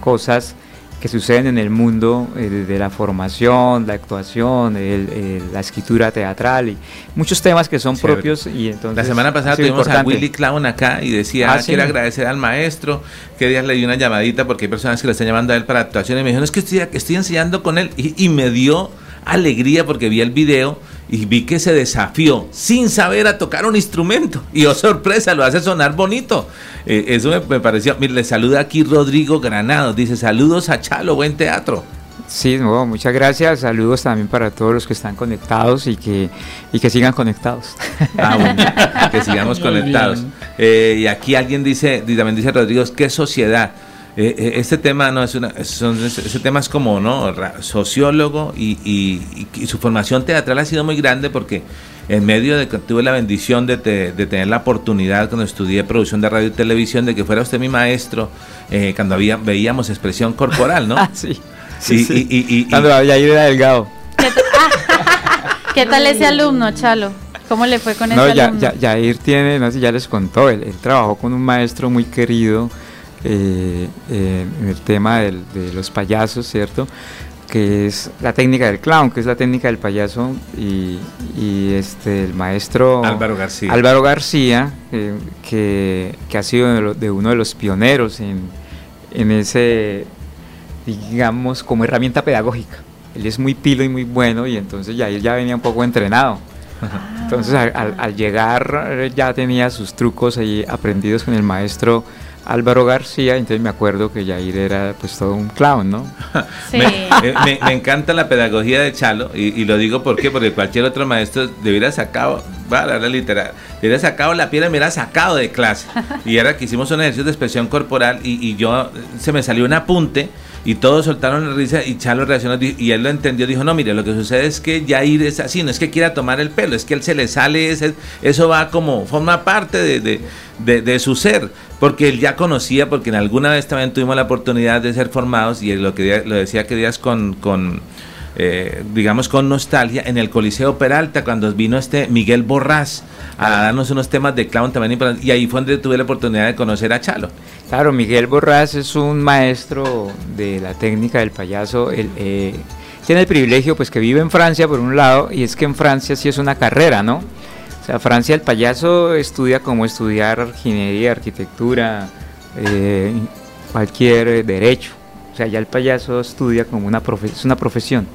cosas que suceden en el mundo, eh, desde la formación, la actuación, el- el- la escritura teatral y muchos temas que son Chévere. propios y entonces La semana pasada tuvimos a. Willy Clown acá y decía, Ah, "Ah, sí. quiero agradecer al maestro, que días le di una llamadita porque hay personas que le están llamando a él para actuación y me dijeron, es que estoy, estoy enseñando con él y, y me dio alegría porque vi el video y vi que se desafió sin saber a tocar un instrumento y oh sorpresa, lo hace sonar bonito. Eh, eso me, me pareció, mire, le saluda aquí Rodrigo Granados, dice saludos a Chalo, buen teatro. Sí, no, muchas gracias. Saludos también para todos los que están conectados y que, y que sigan conectados. Ah, bueno, que sigamos Muy conectados. Eh, y aquí alguien dice, también dice Rodrigo, ¿qué sociedad? Eh, eh, este tema no es una, ese tema es como, ¿no? Ra- Sociólogo y, y- y- su formación teatral ha sido muy grande porque en medio de que tuve la bendición de, te- de tener la oportunidad cuando estudié producción de radio y televisión de que fuera usted mi maestro eh, cuando había, veíamos expresión corporal, ¿no? Ah, sí. Y- sí, sí. y- Cuando Yair era delgado. ¿Qué tal ese alumno, Chalo? ¿Cómo le fue con No, ese ya, alumno? ya, Yair tiene, no sé, ya les contó, él, él trabajó con un maestro muy querido eh, eh, el tema del- de los payasos, ¿cierto? Que es la técnica del clown, que es la técnica del payaso, y, y este, el maestro Álvaro García. Álvaro García, eh, que, que ha sido de, lo- de uno de los pioneros en, en ese, digamos, como herramienta pedagógica. Él es muy pilo y muy bueno, y entonces ya él ya venía un poco entrenado. Entonces al, al- llegar ya tenía sus trucos ahí aprendidos con el maestro Álvaro García, entonces me acuerdo que Yair era pues todo un clown, ¿no? Sí. Me, eh, me- me encanta la pedagogía de Chalo y, y lo digo ¿por qué? porque cualquier otro maestro le hubiera sacado, va a la literal, le hubiera sacado la piedra y me hubiera sacado de clase. Y era que hicimos un ejercicio de expresión corporal y, y yo se me salió un apunte y todos soltaron la risa y Chalo reaccionó y él lo entendió, dijo, no, mire, lo que sucede es que Jair es así, no es que quiera tomar el pelo, es que él se le sale, ese, eso va como, forma parte de, de- de- de su ser, porque él ya conocía, porque en alguna vez también tuvimos la oportunidad de ser formados y lo que lo decía que días con, con eh, digamos con nostalgia, en el Coliseo Peralta, cuando vino este Miguel Borrás a darnos unos temas de clown también y ahí fue donde tuve la oportunidad de conocer a Chalo. Claro, Miguel Borrás es un maestro de la técnica del payaso. Eh, tiene el privilegio pues que vive en Francia por un lado y es que en Francia sí es una carrera, ¿no? O sea, Francia el payaso estudia como estudiar ingeniería, arquitectura, eh, cualquier derecho. O sea, ya el payaso estudia como una, profe una profesión.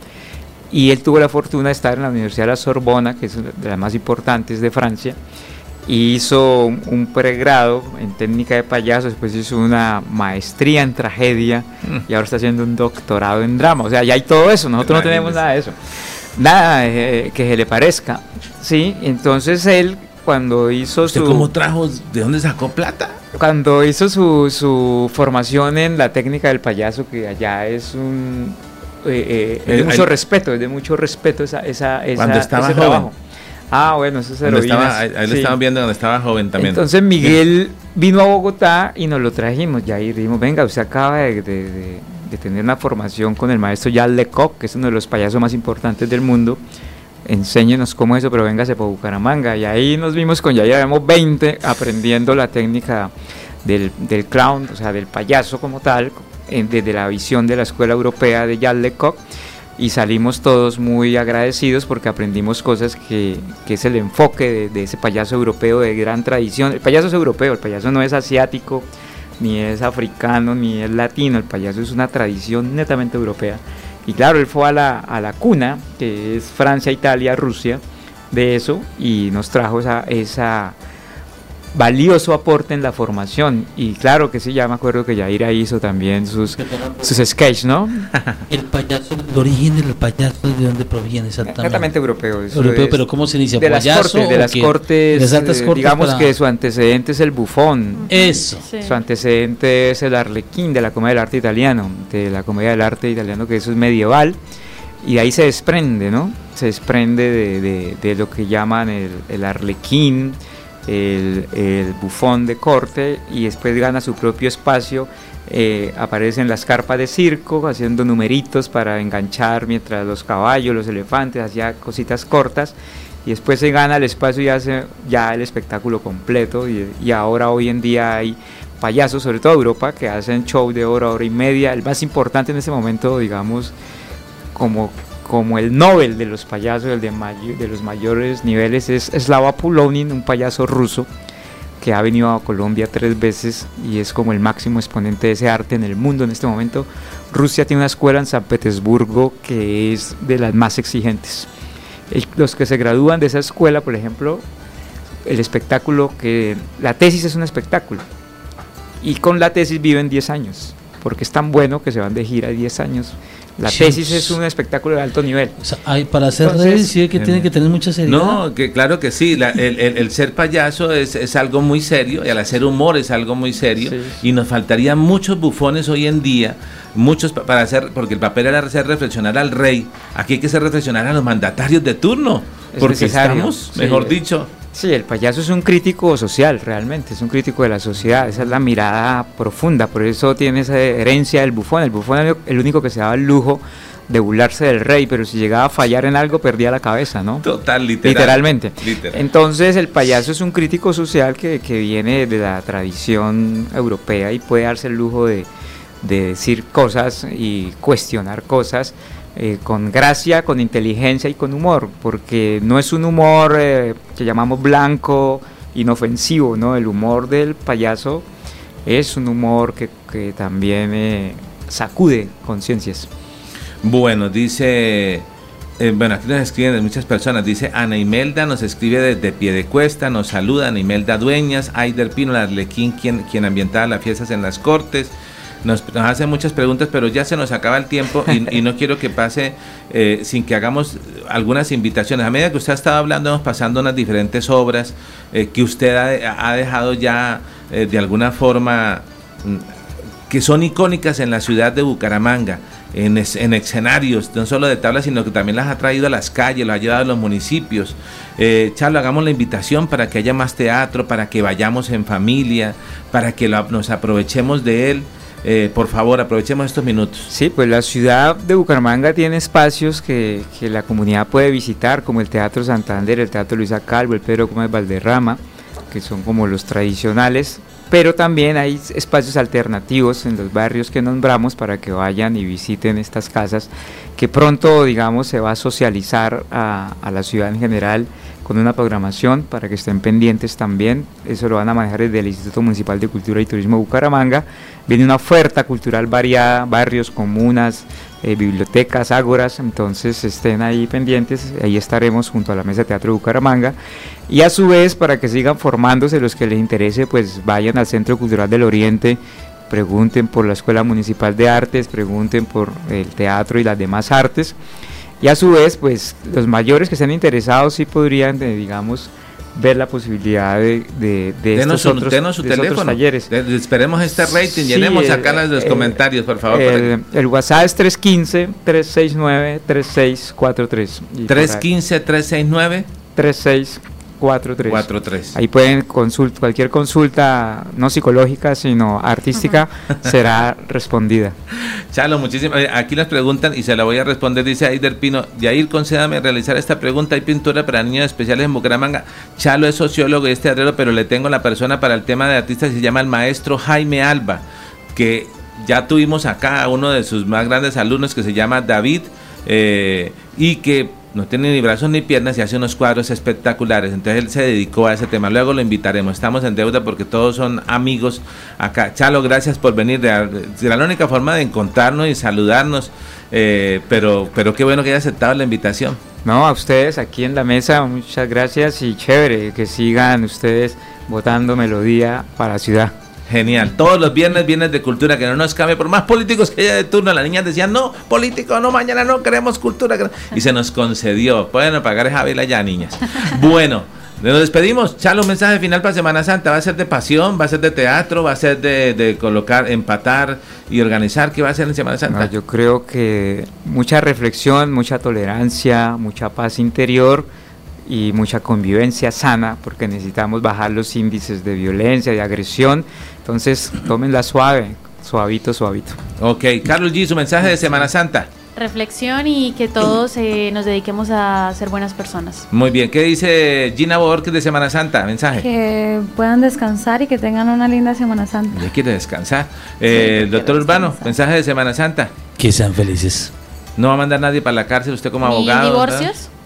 Y él tuvo la fortuna de estar en la Universidad de la Sorbona, que es de las más importantes de Francia, y hizo un, pregrado en técnica de payaso, después hizo una maestría en tragedia y ahora está haciendo un doctorado en drama. O sea, ya hay todo eso, nosotros no tenemos nada de eso. Nada eh, que se le parezca. Sí, entonces él cuando hizo ¿Usted su... cómo trajo, de dónde sacó plata? Cuando hizo su, su formación en la técnica del payaso, que allá es un... eh, eh, es de mucho ahí- respeto, es de mucho respeto esa, esa, esa- Cuando estaba ese joven. trabajo. Ah, bueno, eso es estaba, ahí lo sí. estaban viendo donde estaba joven también. Entonces Miguel vino a Bogotá y nos lo trajimos. Ya ahí dijimos, venga, usted acaba de, de- de- de tener una formación con el maestro Jacques Lecoq, que es uno de los payasos más importantes del mundo. Enséñenos cómo es eso, pero véngase por Bucaramanga. Y ahí nos vimos con ya llevamos 20 aprendiendo la técnica del, del clown, o sea, del payaso como tal, desde la visión de la Escuela Europea de Jacques Lecoq y salimos todos muy agradecidos porque aprendimos cosas que, es el enfoque de, ese payaso europeo de gran tradición. El payaso es europeo, el payaso no es asiático, ni es africano, ni es latino, el payaso es una tradición netamente europea. Y claro, él fue a la, a la cuna, que es Francia, Italia, Rusia, de eso, y nos trajo esa valioso aporte en la formación. Y claro que sí, ya me acuerdo que Yaira hizo también sus, sus sketches, ¿no? El payaso, el origen del payaso, ¿de dónde proviene exactamente? Netamente europeo. Europeo, es pero ¿cómo se inicia? De las ¿Payaso cortes, de o las cortes, De las altas eh, cortes digamos para- que su antecedente es el bufón. Eso. Sí. Su antecedente es el arlequín de la comedia del arte italiano, de la comedia del arte italiano que eso es medieval. Y de ahí se desprende, ¿no? Se desprende de, de- de lo que llaman el, el arlequín, el, bufón de corte, y después gana su propio espacio. eh, aparece en las carpas de circo haciendo numeritos para enganchar mientras los caballos, los elefantes, hacía cositas cortas y después se gana el espacio y hace ya el espectáculo completo y, y ahora hoy en día hay payasos, sobre todo Europa, que hacen show de hora, hora y media, el más importante en este momento, digamos, como, como el Nobel de los payasos, el de, de los mayores niveles, es Slava Pulonin, un payaso ruso que ha venido a Colombia tres veces y es como el máximo exponente de ese arte en el mundo en este momento. Rusia tiene una escuela en San Petersburgo que es de las más exigentes. Los que se gradúan de esa escuela, por ejemplo, el espectáculo que la tesis es un espectáculo y con la tesis viven 10 años porque es tan bueno que se van de gira 10 años. La Sí. tesis es un espectáculo de alto nivel. O sea, hay, para hacer redes sí que tiene que tener mucha seriedad. No, que claro que sí. la- el, el- el ser payaso es, es algo muy serio y al hacer humor es algo muy serio. Sí. Y nos faltarían muchos bufones hoy en día, muchos pa- para hacer, porque el papel era hacer reflexionar al rey. Aquí hay que hacer reflexionar a los mandatarios de turno. Es porque necesario, estamos, sí. mejor dicho, Sí, el payaso es un crítico social, realmente, es un crítico de la sociedad, esa es la mirada profunda, por eso tiene esa herencia del bufón. El bufón era el único que se daba el lujo de burlarse del rey, pero si llegaba a fallar en algo perdía la cabeza, ¿no? total, literal. Literalmente. Literal. Entonces el payaso es un crítico social que, que viene de la tradición europea y puede darse el lujo de, de decir cosas y cuestionar cosas eh, con gracia, con inteligencia y con humor, porque no es un humor eh, que llamamos blanco, inofensivo, ¿no? El humor del payaso es un humor que, que también eh, sacude conciencias. Bueno, dice, bueno, aquí nos escriben muchas personas. Dice Ana Imelda, nos escribe desde Piedecuesta, nos saluda Ana Imelda Dueñas, Aider Pino, Arlequín, quien, quien ambientaba las fiestas en las Cortes. Nos, nos hace muchas preguntas, pero ya se nos acaba el tiempo y, no quiero que pase eh, sin que hagamos algunas invitaciones. A medida que usted ha estado hablando, vamos pasando unas diferentes obras eh, que usted ha, dejado ya eh, de alguna forma mm, que son icónicas en la ciudad de Bucaramanga, en, en escenarios, no solo de tablas, sino que también las ha traído a las calles, las ha llevado a los municipios. Eh, Charlo, hagamos la invitación para que haya más teatro, para que vayamos en familia, para que nos aprovechemos de él. Eh, por favor, aprovechemos estos minutos. Sí, pues la ciudad de Bucaramanga tiene espacios que, que la comunidad puede visitar, como el Teatro Santander, el Teatro Luisa Calvo, el Pedro Gómez Valderrama, que son como los tradicionales, pero también hay espacios alternativos en los barrios que nombramos para que vayan y visiten estas casas, que pronto, digamos, se va a socializar a, a la ciudad en general con una programación para que estén pendientes también. Eso lo van a manejar desde el Instituto Municipal de Cultura y Turismo de Bucaramanga. Viene una oferta cultural variada, barrios, comunas, eh, bibliotecas, ágoras, entonces estén ahí pendientes, ahí estaremos junto a la Mesa de Teatro de Bucaramanga. Y a su vez, para que sigan formándose los que les interese, pues vayan al Centro Cultural del Oriente, pregunten por la Escuela Municipal de Artes, pregunten por el teatro y las demás artes. Y a su vez, pues los mayores que estén interesados sí podrían, eh, digamos, ver la posibilidad de, de, de Denos estos su, otros, denos su de estos otros teléfono. talleres. De- esperemos este rating, Sí, llenemos el- acá los, los eh, comentarios, por favor. El, el WhatsApp es 315-369-3643. Y por ahí- 315-369. 3643. 43. Ahí pueden consultar, cualquier consulta, no psicológica, sino artística, será respondida. Chalo, muchísimas. eh, Aquí las preguntan y se la voy a responder. Dice Aider Pino, Yair, concédame realizar esta pregunta. ¿Hay pintura para niños especiales en Bucaramanga? Chalo es sociólogo y es teatrero, pero le tengo la persona para el tema de artistas y se llama el maestro Jaime Alba, que ya tuvimos acá a uno de sus más grandes alumnos que se llama David eh, y que no tiene ni brazos ni piernas y hace unos cuadros espectaculares. Entonces él se dedicó a ese tema. Luego lo invitaremos. Estamos en deuda porque todos son amigos acá. Chalo, gracias por venir. Será la única forma de encontrarnos y saludarnos. eh, pero, pero qué bueno que haya aceptado la invitación. No, a ustedes aquí en la mesa, muchas gracias y chévere que sigan ustedes votando melodía para la ciudad. Genial. Todos los viernes, viernes de cultura, que no nos cambie por más políticos que haya de turno. Las niñas decían, no, político, no, mañana no, queremos cultura. queremos-". Y se nos concedió. Pueden apagar esa vela ya, niñas. Bueno, nos despedimos. Chalo, un mensaje final para Semana Santa. ¿Va a ser de pasión? ¿Va a ser de teatro? ¿Va a ser de, de colocar, empatar y organizar? ¿Qué va a ser en Semana Santa? No, yo creo que mucha reflexión, mucha tolerancia, mucha paz interior y mucha convivencia sana, porque necesitamos bajar los índices de violencia, de agresión. Entonces, tómenla suave, suavito, suavito. Ok, Carlos G, su mensaje de Semana Santa. Reflexión y que todos eh, nos dediquemos a ser buenas personas. Muy bien, ¿qué dice Gina Borges de Semana Santa? Mensaje. Que puedan descansar y que tengan una linda Semana Santa. Ya quiere descansar. Eh, Sí, doctor Urbano, descansar. mensaje de Semana Santa. Que sean felices. ¿No va a mandar nadie para la cárcel usted como ¿Ni abogado? divorcios? No,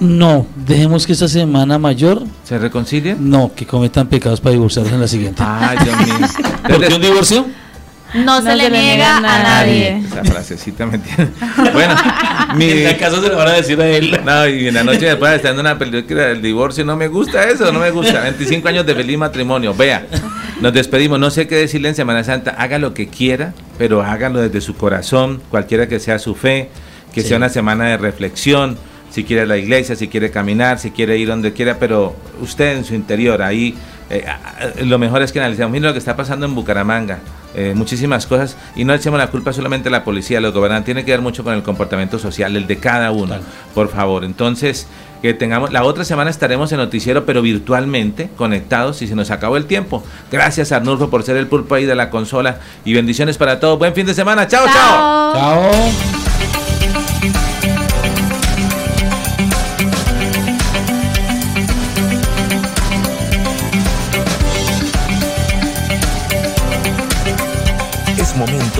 dejemos que esta semana mayor ¿Se reconcilien? no, que cometan pecados para divorciarse en la siguiente. Ay, Dios mío. ¿Por qué un divorcio? No, se, le niega a nadie. Esa frasecita me entiende. Bueno, mi... En la casa se le van a decir a él. No, y en la noche después de estar en una película del divorcio, no me gusta eso, no me gusta. 25 años de feliz matrimonio. Vea, nos despedimos. No sé qué decirle en Semana Santa. Haga lo que quiera, pero hágalo desde su corazón, cualquiera que sea su fe, que Sí. sea una semana de reflexión. Si quiere la iglesia, si quiere caminar, si quiere ir donde quiera, pero usted en su interior, ahí eh, lo mejor es que analicemos. Mire lo que está pasando en Bucaramanga, eh, muchísimas cosas, y no echemos la culpa solamente a la policía, a los gobernantes, tiene que ver mucho con el comportamiento social, el de cada uno, Claro. por favor. Entonces, que tengamos, la otra semana estaremos en noticiero, pero virtualmente conectados, y se nos acabó el tiempo. Gracias Arnulfo por ser el pulpo ahí de la consola, y bendiciones para todos. Buen fin de semana, chao. chao. Chao.